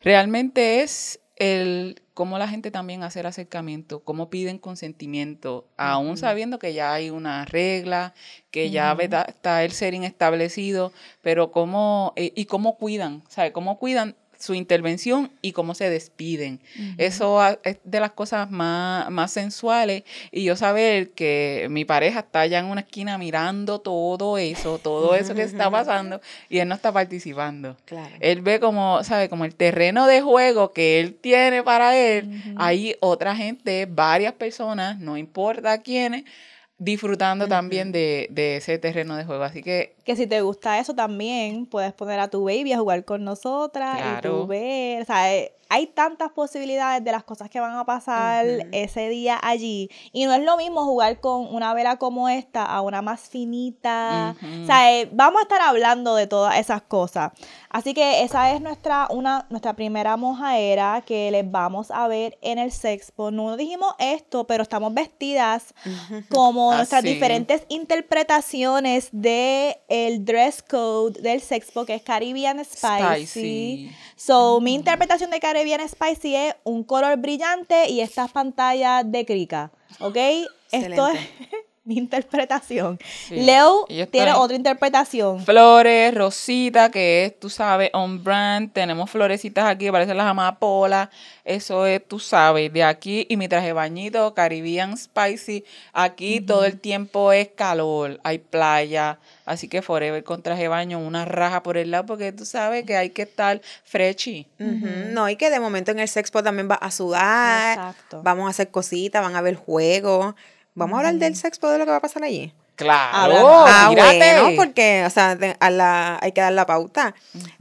realmente es el cómo la gente también hace el acercamiento, cómo piden consentimiento, aún sabiendo que ya hay una regla, que ya está el setting establecido, pero cómo, eh, y cómo cuidan, ¿sabe? Cómo cuidan su intervención y cómo se despiden. Eso a- es de las cosas más, más sensuales y yo saber que mi pareja está allá en una esquina mirando todo eso, todo eso que está pasando y él no está participando. Claro. Él ve como, ¿sabe? Como el terreno de juego que él tiene para él. Ujú. Hay otra gente, varias personas, no importa quiénes, disfrutando también de, de ese terreno de juego. Así que Que si te gusta eso también, puedes poner a tu baby a jugar con nosotras y Claro. tú ver. O sea, eh, hay tantas posibilidades de las cosas que van a pasar ese día allí. Y no es lo mismo jugar con una vela como esta a una más finita. O sea, eh, vamos a estar hablando de todas esas cosas. Así que esa es nuestra, una, nuestra primera mojaera que les vamos a ver en el Sexpo. No dijimos esto, pero estamos vestidas como nuestras Así. diferentes interpretaciones de el dress code del Sexpo, que es Caribbean Spicy. Spicy. So, mi interpretación de Caribbean Spicy es un color brillante y estas pantallas de crica, ¿ok? Esto es Excelente. mi interpretación. Sí. Leo tiene otra interpretación. Flores, rosita, que es, tú sabes, on brand. Tenemos florecitas aquí, que parecen las amapolas. Eso es, tú sabes, de aquí. Y mi traje de bañito, Caribbean Spicy. Aquí todo el tiempo es calor, hay playa. Así que forever con traje de baño, una raja por el lado, porque tú sabes que hay que estar freshy. Ujú. No, y que de momento en el Sexpo también va a sudar. Exacto. Vamos a hacer cositas, van a ver juegos. Vamos a hablar del Sexpo, de lo que va a pasar allí. Claro, ah, bueno, porque, o sea, a la, hay que dar la pauta.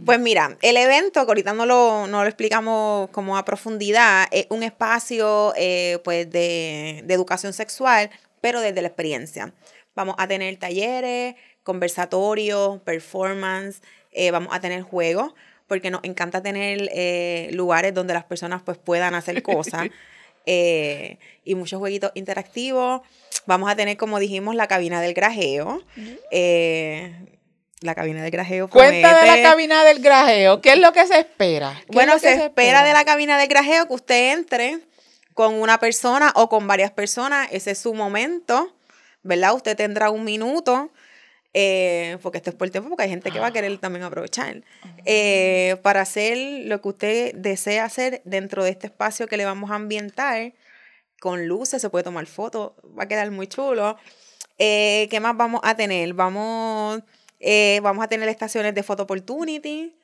Pues mira, el evento, que ahorita no lo, no lo explicamos como a profundidad, es un espacio eh, pues de, de educación sexual, pero desde la experiencia. Vamos a tener talleres, conversatorios, performance, eh, vamos a tener juegos, porque nos encanta tener eh, lugares donde las personas pues puedan hacer cosas. Eh, y muchos jueguitos interactivos. Vamos a tener, como dijimos, la cabina del grajeo. Eh, la cabina del grajeo. Cuenta de la cabina del grajeo. ¿Qué es lo que se espera? ¿Qué es Bueno, lo que se, espera de la cabina del grajeo que usted entre con una persona o con varias personas. Ese es su momento, ¿verdad? Usted tendrá un minuto. Eh, porque esto es por tiempo, porque hay gente que va a querer también aprovechar, eh, para hacer lo que usted desea hacer dentro de este espacio que le vamos a ambientar, con luces, se puede tomar fotos, va a quedar muy chulo. Eh, ¿Qué más vamos a tener? Vamos, eh, vamos a tener estaciones de photo opportunity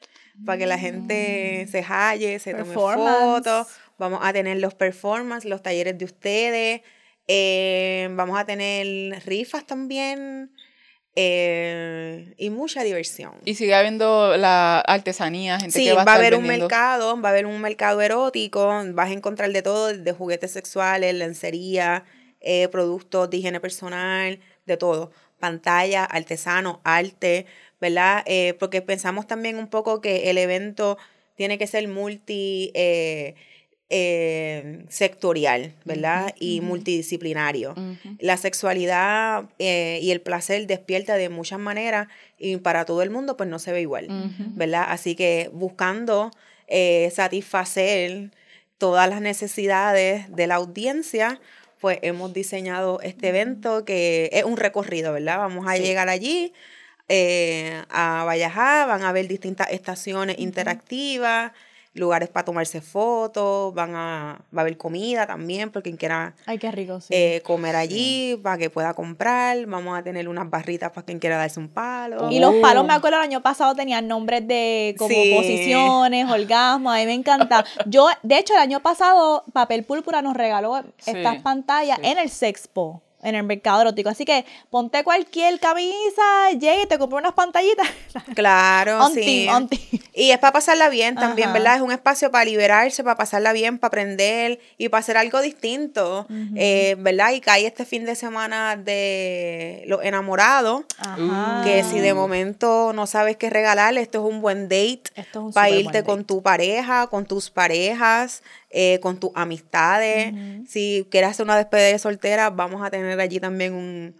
para que la gente se halle, se tome fotos. Vamos a tener los performances, los talleres de ustedes. Eh, vamos a tener rifas también. Eh, y mucha diversión. Y sigue habiendo la artesanía, gente Sí, que va va a, a estar haber un mercado, va a haber un mercado erótico, vas a encontrar de todo, de juguetes sexuales, lencería, eh, productos de higiene personal, de todo. Pantalla, artesano, arte, ¿verdad? Eh, porque pensamos también un poco que el evento tiene que ser multi eh, eh, sectorial, ¿verdad? y multidisciplinario. La sexualidad eh, y el placer despierta de muchas maneras y para todo el mundo pues no se ve igual. ¿verdad? Así que buscando eh, satisfacer todas las necesidades de la audiencia, pues hemos diseñado este evento que es un recorrido, ¿verdad? Vamos a Sí. llegar allí a Vallajá, van a ver distintas estaciones interactivas, lugares para tomarse fotos, van a, va a haber comida también, por quien quiera Ay, qué rico, sí. eh, comer allí para que pueda comprar. Vamos a tener unas barritas para quien quiera darse un palo. Y los palos, Oh. me acuerdo, el año pasado tenían nombres de como Sí. posiciones, orgasmos, a mí me encanta. Yo, de hecho, el año pasado, Papel Púrpura nos regaló Sí, estas pantallas sí. en el Sexpo. En el mercado erótico. Así que ponte cualquier camisa, llega y te compra unas pantallitas. Claro, On sí. team, on team. Y es para pasarla bien también, Ajá. ¿verdad? Es un espacio para liberarse, para pasarla bien, para aprender y para hacer algo distinto, eh, ¿verdad? Y cae este fin de semana de los enamorados, Ajá. que si de momento no sabes qué regalarle, esto es un buen date Esto es un para irte con date. tu pareja, con tus parejas, eh, con tus amistades. Si quieres hacer una despedida de soltera, vamos a tener allí también un,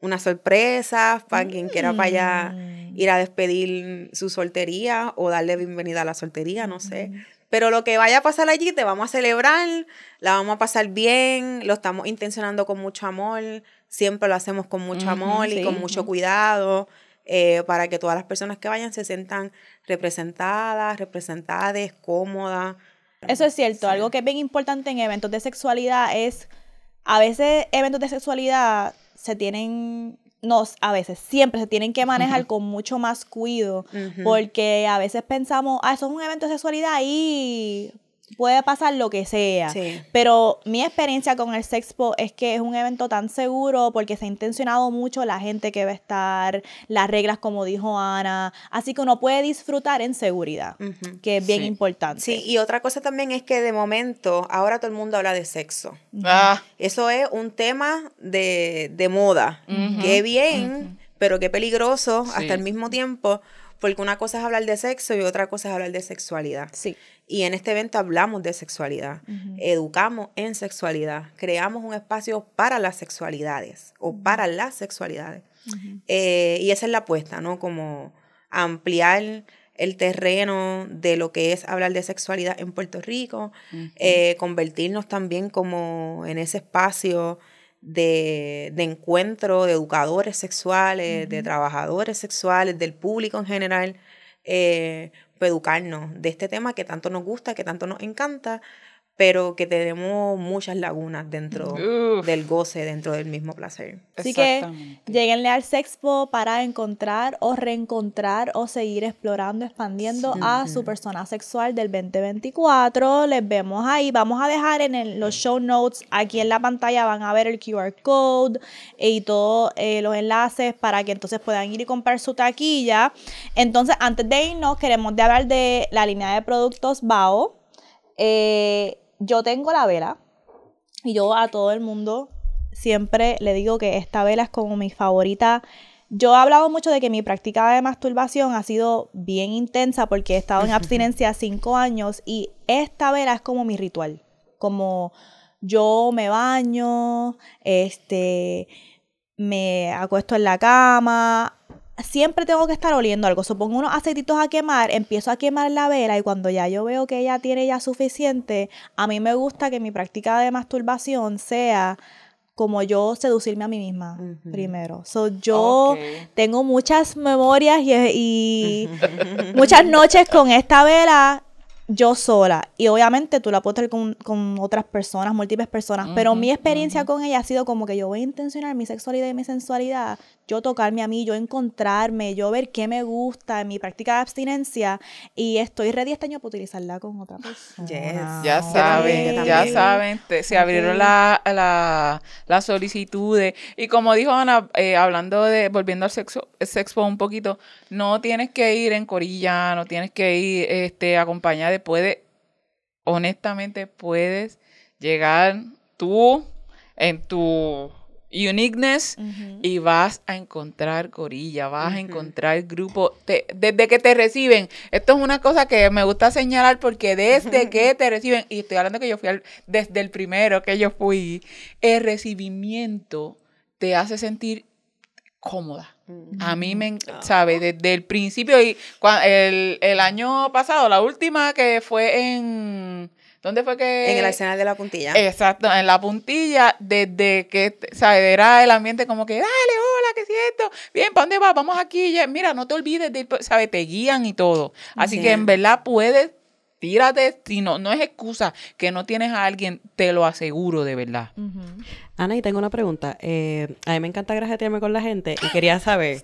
una sorpresa para quien quiera para allá Mm. ir a despedir su soltería o darle bienvenida a la soltería, no sé. Pero lo que vaya a pasar allí, te vamos a celebrar, la vamos a pasar bien, lo estamos intencionando con mucho amor, siempre lo hacemos con mucho amor y sí, con mucho cuidado, eh, para que todas las personas que vayan se sientan representadas, representadas, cómodas. Eso es cierto. Algo que es bien importante en eventos de sexualidad es, a veces eventos de sexualidad se tienen, no, a veces, siempre se tienen que manejar con mucho más cuidado, porque a veces pensamos, ah, eso es un evento de sexualidad y puede pasar lo que sea. Sí. Pero mi experiencia con el Sexpo es que es un evento tan seguro porque se ha intencionado mucho la gente que va a estar, las reglas como dijo Ana, así que uno puede disfrutar en seguridad, que es bien Sí. importante. Sí, y otra cosa también es que de momento, ahora todo el mundo habla de sexo. Ah, Eso es un tema de, de moda. Ujú, Qué bien, pero qué peligroso Sí. hasta el mismo tiempo, porque una cosa es hablar de sexo y otra cosa es hablar de sexualidad. Sí. Y en este evento hablamos de sexualidad, educamos en sexualidad, creamos un espacio para las sexualidades o para las sexualidades. Eh, y esa es la apuesta, ¿no? Como ampliar el terreno de lo que es hablar de sexualidad en Puerto Rico, eh, convertirnos también como en ese espacio de, de encuentro de educadores sexuales, de trabajadores sexuales, del público en general, eh, educarnos de este tema que tanto nos gusta, que tanto nos encanta, pero que tenemos muchas lagunas dentro Uf. del goce, dentro del mismo placer. Así que lleguenle al Sexpo para encontrar o reencontrar o seguir explorando, expandiendo a su persona sexual del 2024. Les vemos ahí. Vamos a dejar en el- los show notes aquí en la pantalla van a ver el QR code y todos eh, los enlaces para que entonces puedan ir y comprar su taquilla. Entonces, antes de irnos, queremos de hablar de la línea de productos BAO. Eh, yo tengo la vela y yo a todo el mundo siempre le digo que esta vela es como mi favorita. Yo he hablado mucho de que mi práctica de masturbación ha sido bien intensa porque he estado en abstinencia cinco años y esta vela es como mi ritual. Como yo me baño, este, me acuesto en la cama, siempre tengo que estar oliendo algo. Supongo unos aceititos a quemar, empiezo a quemar la vela y cuando ya yo veo que ella tiene ya suficiente, a mí me gusta que mi práctica de masturbación sea como yo seducirme a mí misma primero. So, yo tengo muchas memorias y, y muchas noches con esta vela yo sola. Y obviamente tú la puedes tener con, con otras personas, múltiples personas. pero mi experiencia con ella ha sido como que yo voy a intencionar mi sexualidad y mi sensualidad. Yo tocarme a mí, yo encontrarme, yo ver qué me gusta en mi práctica de abstinencia. Y estoy ready este año para utilizarla con otra persona. Yes. Ya saben, ya saben, te- se abrieron Ok. la, la, las solicitudes. Y como dijo Ana, eh, hablando de, volviendo al sexo, sexpo un poquito, no tienes que ir en corilla, no tienes que ir este, acompañada de, puede, honestamente puedes llegar tú en tu uniqueness y vas a encontrar corilla, vas a encontrar grupo. Te- desde que te reciben, esto es una cosa que me gusta señalar porque desde que te reciben, y estoy hablando que yo fui al- desde el primero que yo fui, el recibimiento te hace sentir cómoda. A mí me, en- ¿sabes? Desde el principio y el, el año pasado, la última que fue en... ¿Dónde fue que...? En el arsenal de la puntilla. Exacto, en la puntilla, desde que, ¿sabes? Era el ambiente como que, dale, hola, ¿qué es esto? Bien, ¿para dónde vas? Vamos aquí, ya. mira, no te olvides, de, ir por-", ¿sabes? Te guían y todo. Así Sí. que en verdad puedes tírate, si no, no es excusa que no tienes a alguien, te lo aseguro de verdad. Ana, y tengo una pregunta. Eh, a mí me encanta grajetearme con la gente y quería saber,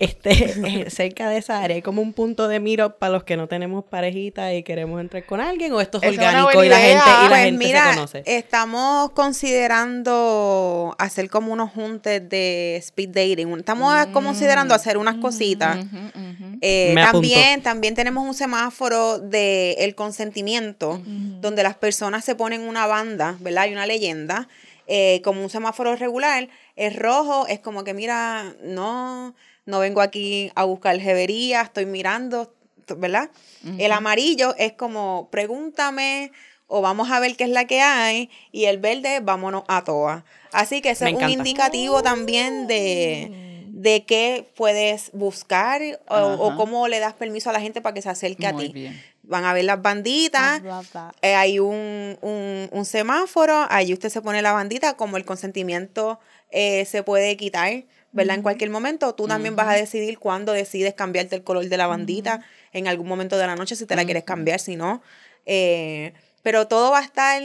este, eh, cerca de esa área, ¿hay como un punto de miro para los que no tenemos parejita y queremos entrar con alguien? ¿O esto es orgánico y la gente, y la Pues gente mira, se conoce? estamos considerando hacer como unos juntes de speed dating. Estamos considerando hacer unas cositas. Ujú, ujú. Eh, también, también tenemos un semáforo de el consentimiento, donde las personas se ponen una banda, ¿verdad? Hay una leyenda, eh, como un semáforo regular. Es rojo, es como que, mira, no, no vengo aquí a buscar jevería, estoy mirando, ¿verdad? El amarillo es como, pregúntame o vamos a ver qué es la que hay, y el verde, vámonos a toa. Así que ese es un indicativo también de, de qué puedes buscar o, o cómo le das permiso a la gente para que se acerque a ti. bien. Van a ver las banditas, that. eh, hay un, un- un semáforo, ahí usted se pone la bandita, como el consentimiento eh, se puede quitar, ¿verdad? En cualquier momento, tú también vas a decidir cuándo decides cambiarte el color de la bandita, en algún momento de la noche, si te la quieres cambiar, si no. Eh, pero todo va a estar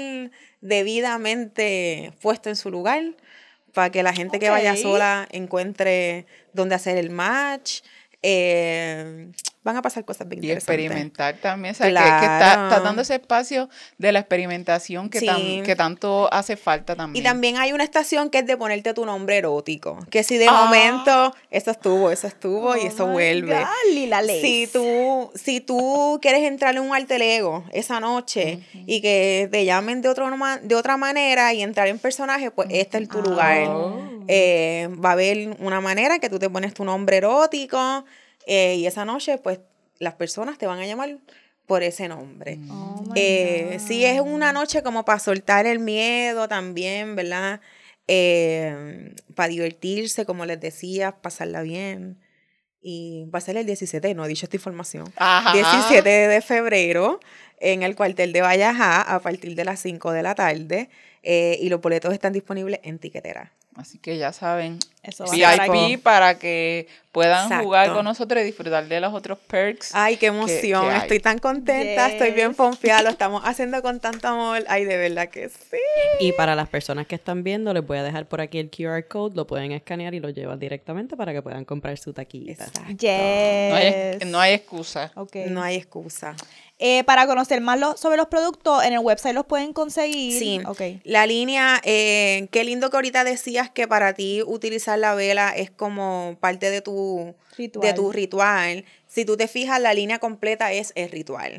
debidamente puesto en su lugar para que la gente que vaya sola encuentre dónde hacer el match. Eh, van a pasar cosas bien Y interesantes. experimentar también, o sea, que, que está, está Claro. dando ese espacio de la experimentación que, tan- Sí. que tanto hace falta también. Y también hay una estación que es de ponerte tu nombre erótico. Que si de Ah. momento, eso estuvo, eso estuvo y Oh eso my vuelve. God. Si tú, si tú quieres entrar en un alter ego esa noche y que te llamen de, otro, de otra manera y entrar en personaje, pues este es tu lugar. Oh. Eh, va a haber una manera que tú te pones tu nombre erótico eh, y esa noche, pues las personas te van a llamar por ese nombre. Oh my Eh, sí, es una noche como para soltar el miedo también, ¿verdad? Eh, para divertirse, como les decía, pasarla bien. Y va a ser el 17, no he dicho esta información. Ajá. 17 de febrero en el cuartel de Vallajá a partir de las 5 de la tarde. eh, y los boletos están disponibles en tiquetera. Así que ya saben, Eso va a VIP aquí. para que puedan Exacto. jugar con nosotros y disfrutar de los otros perks. Ay, qué que emoción. Estoy tan contenta, estoy bien confiada. Lo estamos haciendo con tanto amor. Ay, de verdad que sí. Y para las personas que están viendo, les voy a dejar por aquí el QR code, lo pueden escanear y lo llevan directamente para que puedan comprar su taquillita. Exacto. Yes. No hay, no hay excusa. Ok. No hay excusa. Eh, para conocer más lo- sobre los productos, en el website los pueden conseguir. Sí. Ok. La línea, eh, qué lindo que ahorita decías que para ti utilizar la vela es como parte de tu Ritual. de tu ritual. Si tú te fijas, la línea completa es el ritual.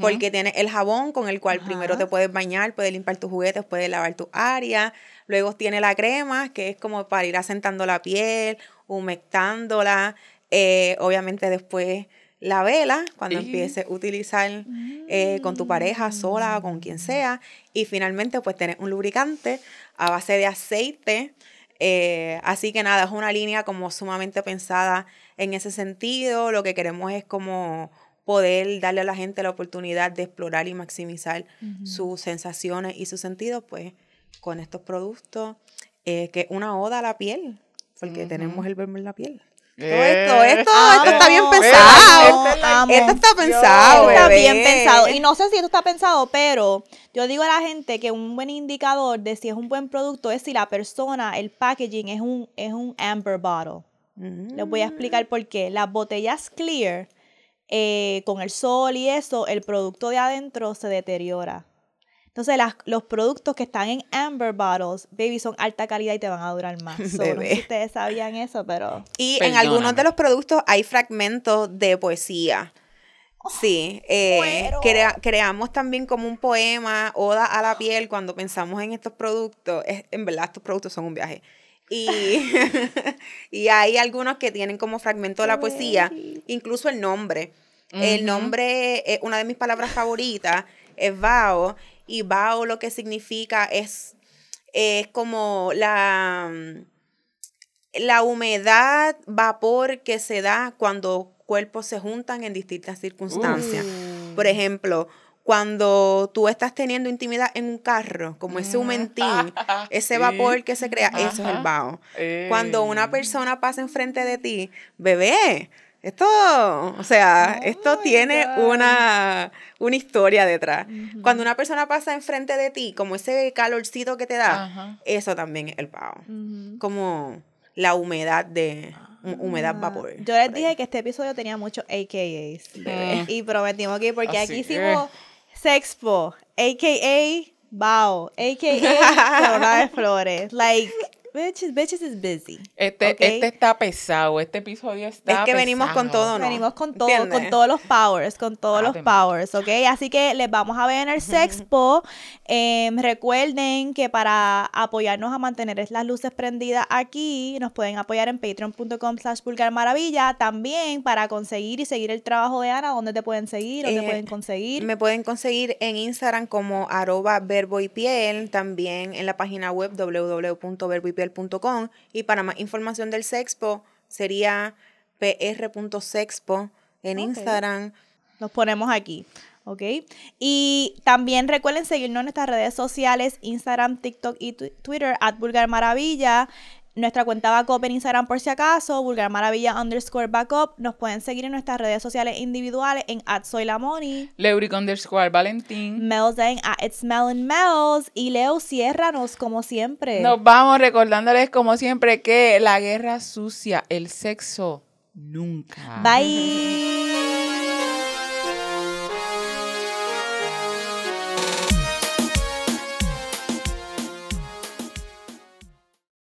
Porque tienes el jabón con el cual primero te puedes bañar, puedes limpiar tus juguetes, puedes lavar tu área. Luego tiene la crema, que es como para ir asentando la piel, humectándola. Eh, obviamente después la vela, cuando Sí. empieces a utilizar eh, con tu pareja, sola o con quien sea. Y finalmente pues tenés un lubricante a base de aceite. Eh, así que nada, es una línea como sumamente pensada en ese sentido. Lo que queremos es como poder darle a la gente la oportunidad de explorar y maximizar sus sensaciones y sus sentidos, pues con estos productos, eh, que es una oda a la piel, porque tenemos el verbo en la piel. Todo esto, Eh. esto, esto está bien pensado. amo. Esto está pensado, Está bebé. bien pensado. Y no sé si esto está pensado, pero yo digo a la gente que un buen indicador de si es un buen producto es si la persona, el packaging es un, es un amber bottle. Mm. Les voy a explicar por qué. Las botellas clear, eh, con el sol y eso, el producto de adentro se deteriora. Entonces, las- los productos que están en amber bottles, baby, son alta calidad y te van a durar más. So, no sé Bebé. si ustedes sabían eso, pero... Y en algunos de los productos hay fragmentos de poesía. Sí, eh, crea- creamos también como un poema, oda a la piel, cuando pensamos en estos productos. Es- en verdad, estos productos son un viaje. Y, y hay algunos que tienen como fragmento de la poesía, incluso el nombre. El nombre, eh, una de mis palabras favoritas, es Bao. Y Bao lo que significa es, es como la, la humedad, vapor que se da cuando cuerpos se juntan en distintas circunstancias. Por ejemplo, cuando tú estás teniendo intimidad en un carro, como ese humentín, ese vapor que se crea, eso es el vaho. Cuando una persona pasa enfrente de ti, bebé, Esto, o sea, Oh esto tiene God. una, una historia detrás. Cuando una persona pasa enfrente de ti, como ese calorcito que te da, eso también es el pavo. Como la humedad de, hu- humedad Ah, vapor. Yo les dije que este episodio tenía muchos AKAs. Mm. Y prometimos que porque Así aquí es. hicimos Sexpo, AKA Bao, AKA Corona de Flores. Like, bitches, bitches is busy. Este, este está pesado, este episodio está Es que venimos con todo, ¿no? Venimos con todo, ¿Entiendes? con todos los powers, con todos los Ave powers, ¿ok? Así que les vamos a ver en el Sexpo. Em, recuerden que para apoyarnos a mantener las luces prendidas aquí, nos pueden apoyar en patreon.com slash maravilla. También para conseguir y seguir el trabajo de Ana, ¿dónde te pueden seguir? ¿Dónde Eh, pueden conseguir? Me pueden conseguir en Instagram como arroba verbo y piel, también en la página web y para más información del Sexpo sería pr.sexpo en. Instagram. Los ponemos aquí, ¿ok? Y también recuerden seguirnos en nuestras redes sociales, Instagram, TikTok y Twitter, at Vulgar Maravilla. Nuestra cuenta backup en Instagram por si acaso, Vulgar Maravilla underscore backup. Nos pueden seguir en nuestras redes sociales individuales en at Soy la Moni, Leuric underscore Valentín. Mel's en at It's Mel and Mel's. Y Leo, ciérranos como siempre. Nos vamos recordándoles como siempre que la guerra sucia, el sexo, nunca. Bye.